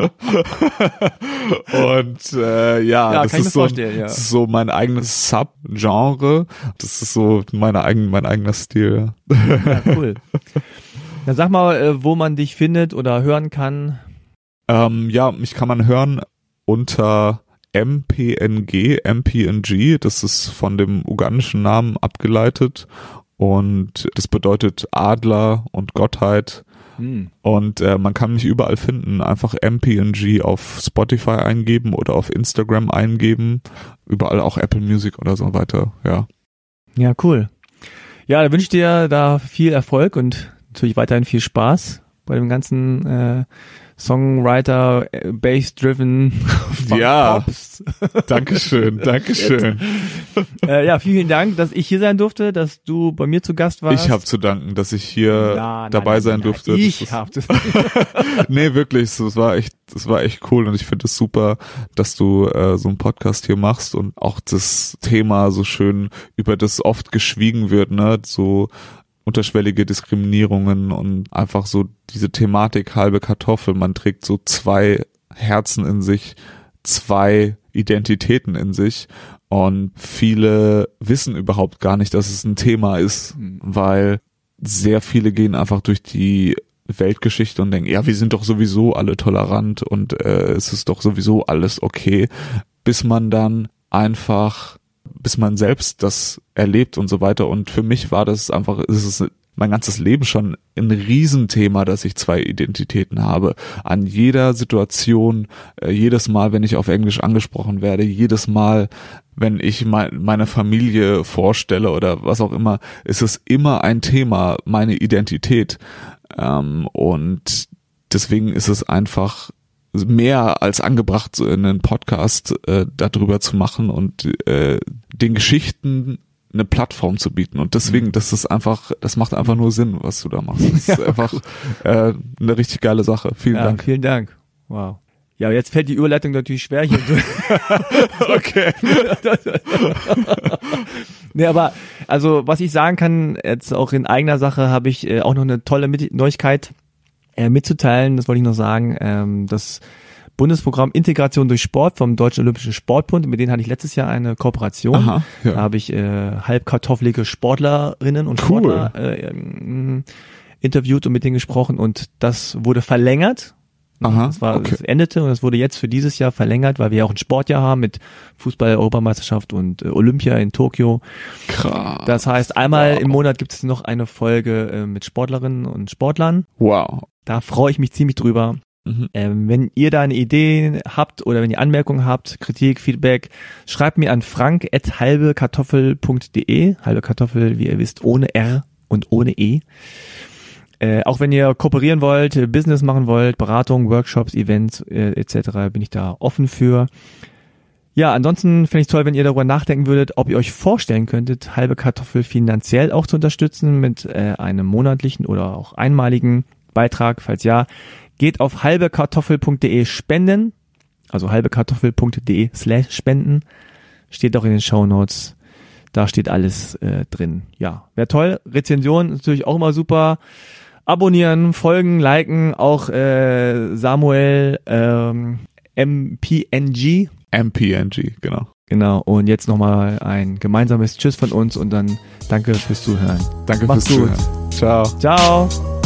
und äh, ja, ja das, ist so, ja. so mein eigenes Subgenre. Das ist so meine eigen, mein eigener Stil. Ja, cool. Dann sag mal, äh, wo man dich findet oder hören kann. Ähm, ja, mich kann man hören unter MPNG, MPNG, das ist von dem ugandischen Namen abgeleitet und das bedeutet Adler und Gottheit hm. Und äh, man kann mich überall finden. Einfach MPNG auf Spotify eingeben oder auf Instagram eingeben. Überall auch Apple Music oder so weiter. Ja. Ja, cool. Ja, da wünsche ich dir da viel Erfolg und natürlich weiterhin viel Spaß bei dem ganzen äh, Songwriter, äh, Bass-driven. Ja, Dankeschön, Dankeschön. äh, ja, vielen Dank, dass ich hier sein durfte, dass du bei mir zu Gast warst. Ich habe zu danken, dass ich hier na, dabei nein, sein durfte. Ich habe Nee, wirklich, es war echt, es war echt cool und ich finde es super, dass du äh, so einen Podcast hier machst und auch das Thema so schön über das oft geschwiegen wird, ne, so unterschwellige Diskriminierungen und einfach so diese Thematik halbe Kartoffel. Man trägt so zwei Herzen in sich, zwei Identitäten in sich und viele wissen überhaupt gar nicht, dass es ein Thema ist, mhm. weil sehr viele gehen einfach durch die Weltgeschichte und denken, ja, wir sind doch sowieso alle tolerant und äh, es ist doch sowieso alles okay, bis man dann einfach bis man selbst das erlebt und so weiter. Und für mich war das einfach, ist es mein ganzes Leben schon ein Riesenthema, dass ich zwei Identitäten habe. An jeder Situation, äh, jedes Mal, wenn ich auf Englisch angesprochen werde, jedes Mal, wenn ich meine Familie vorstelle oder was auch immer, ist es immer ein Thema, meine Identität. Ähm, und deswegen ist es einfach mehr als angebracht, so einen Podcast äh, darüber zu machen und äh, den Geschichten eine Plattform zu bieten. Und deswegen, mhm. das ist einfach, das macht einfach nur Sinn, was du da machst. Das ist ja, einfach äh, eine richtig geile Sache. Vielen ja, Dank. Vielen Dank. Wow. Ja, jetzt fällt die Überleitung natürlich schwer hier. okay. nee, aber also was ich sagen kann, jetzt auch in eigener Sache habe ich äh, auch noch eine tolle Mit Neuigkeit äh, mitzuteilen. Das wollte ich noch sagen. Ähm, das Bundesprogramm Integration durch Sport vom Deutschen Olympischen Sportbund. Mit denen hatte ich letztes Jahr eine Kooperation. Aha, ja. Da habe ich äh, halbkartoffelige Sportlerinnen und cool. Sportler äh, äh, interviewt und mit denen gesprochen und das wurde verlängert. Aha, das war, okay. das endete und das wurde jetzt für dieses Jahr verlängert, weil wir ja auch ein Sportjahr haben mit Fußball, Europameisterschaft und äh, Olympia in Tokio. Krass. Das heißt, einmal wow. im Monat gibt es noch eine Folge äh, mit Sportlerinnen und Sportlern. Wow. Da freue ich mich ziemlich drüber. Mhm. Ähm, wenn ihr da eine Idee habt oder wenn ihr Anmerkungen habt, Kritik, Feedback, schreibt mir an frank.halbekartoffel.de. Halbe Kartoffel, wie ihr wisst, ohne R und ohne E. Äh, auch wenn ihr kooperieren wollt, Business machen wollt, Beratung, Workshops, Events äh, etc., bin ich da offen für. Ja, ansonsten fände ich toll, wenn ihr darüber nachdenken würdet, ob ihr euch vorstellen könntet, halbe Kartoffel finanziell auch zu unterstützen mit äh, einem monatlichen oder auch einmaligen Beitrag. Falls ja, Geht auf halbekartoffel.de spenden, also halbekartoffel.de slash spenden. Steht auch in den Show Notes. Da steht alles äh, drin. Ja, wäre toll. Rezension ist natürlich auch immer super. abonnieren, folgen, liken, auch äh, Samuel ähm, MPNG. MPNG, genau. Genau. Und jetzt nochmal ein gemeinsames Tschüss von uns und dann danke fürs Zuhören. Danke Macht's fürs gut. Zuhören. Ciao. Ciao.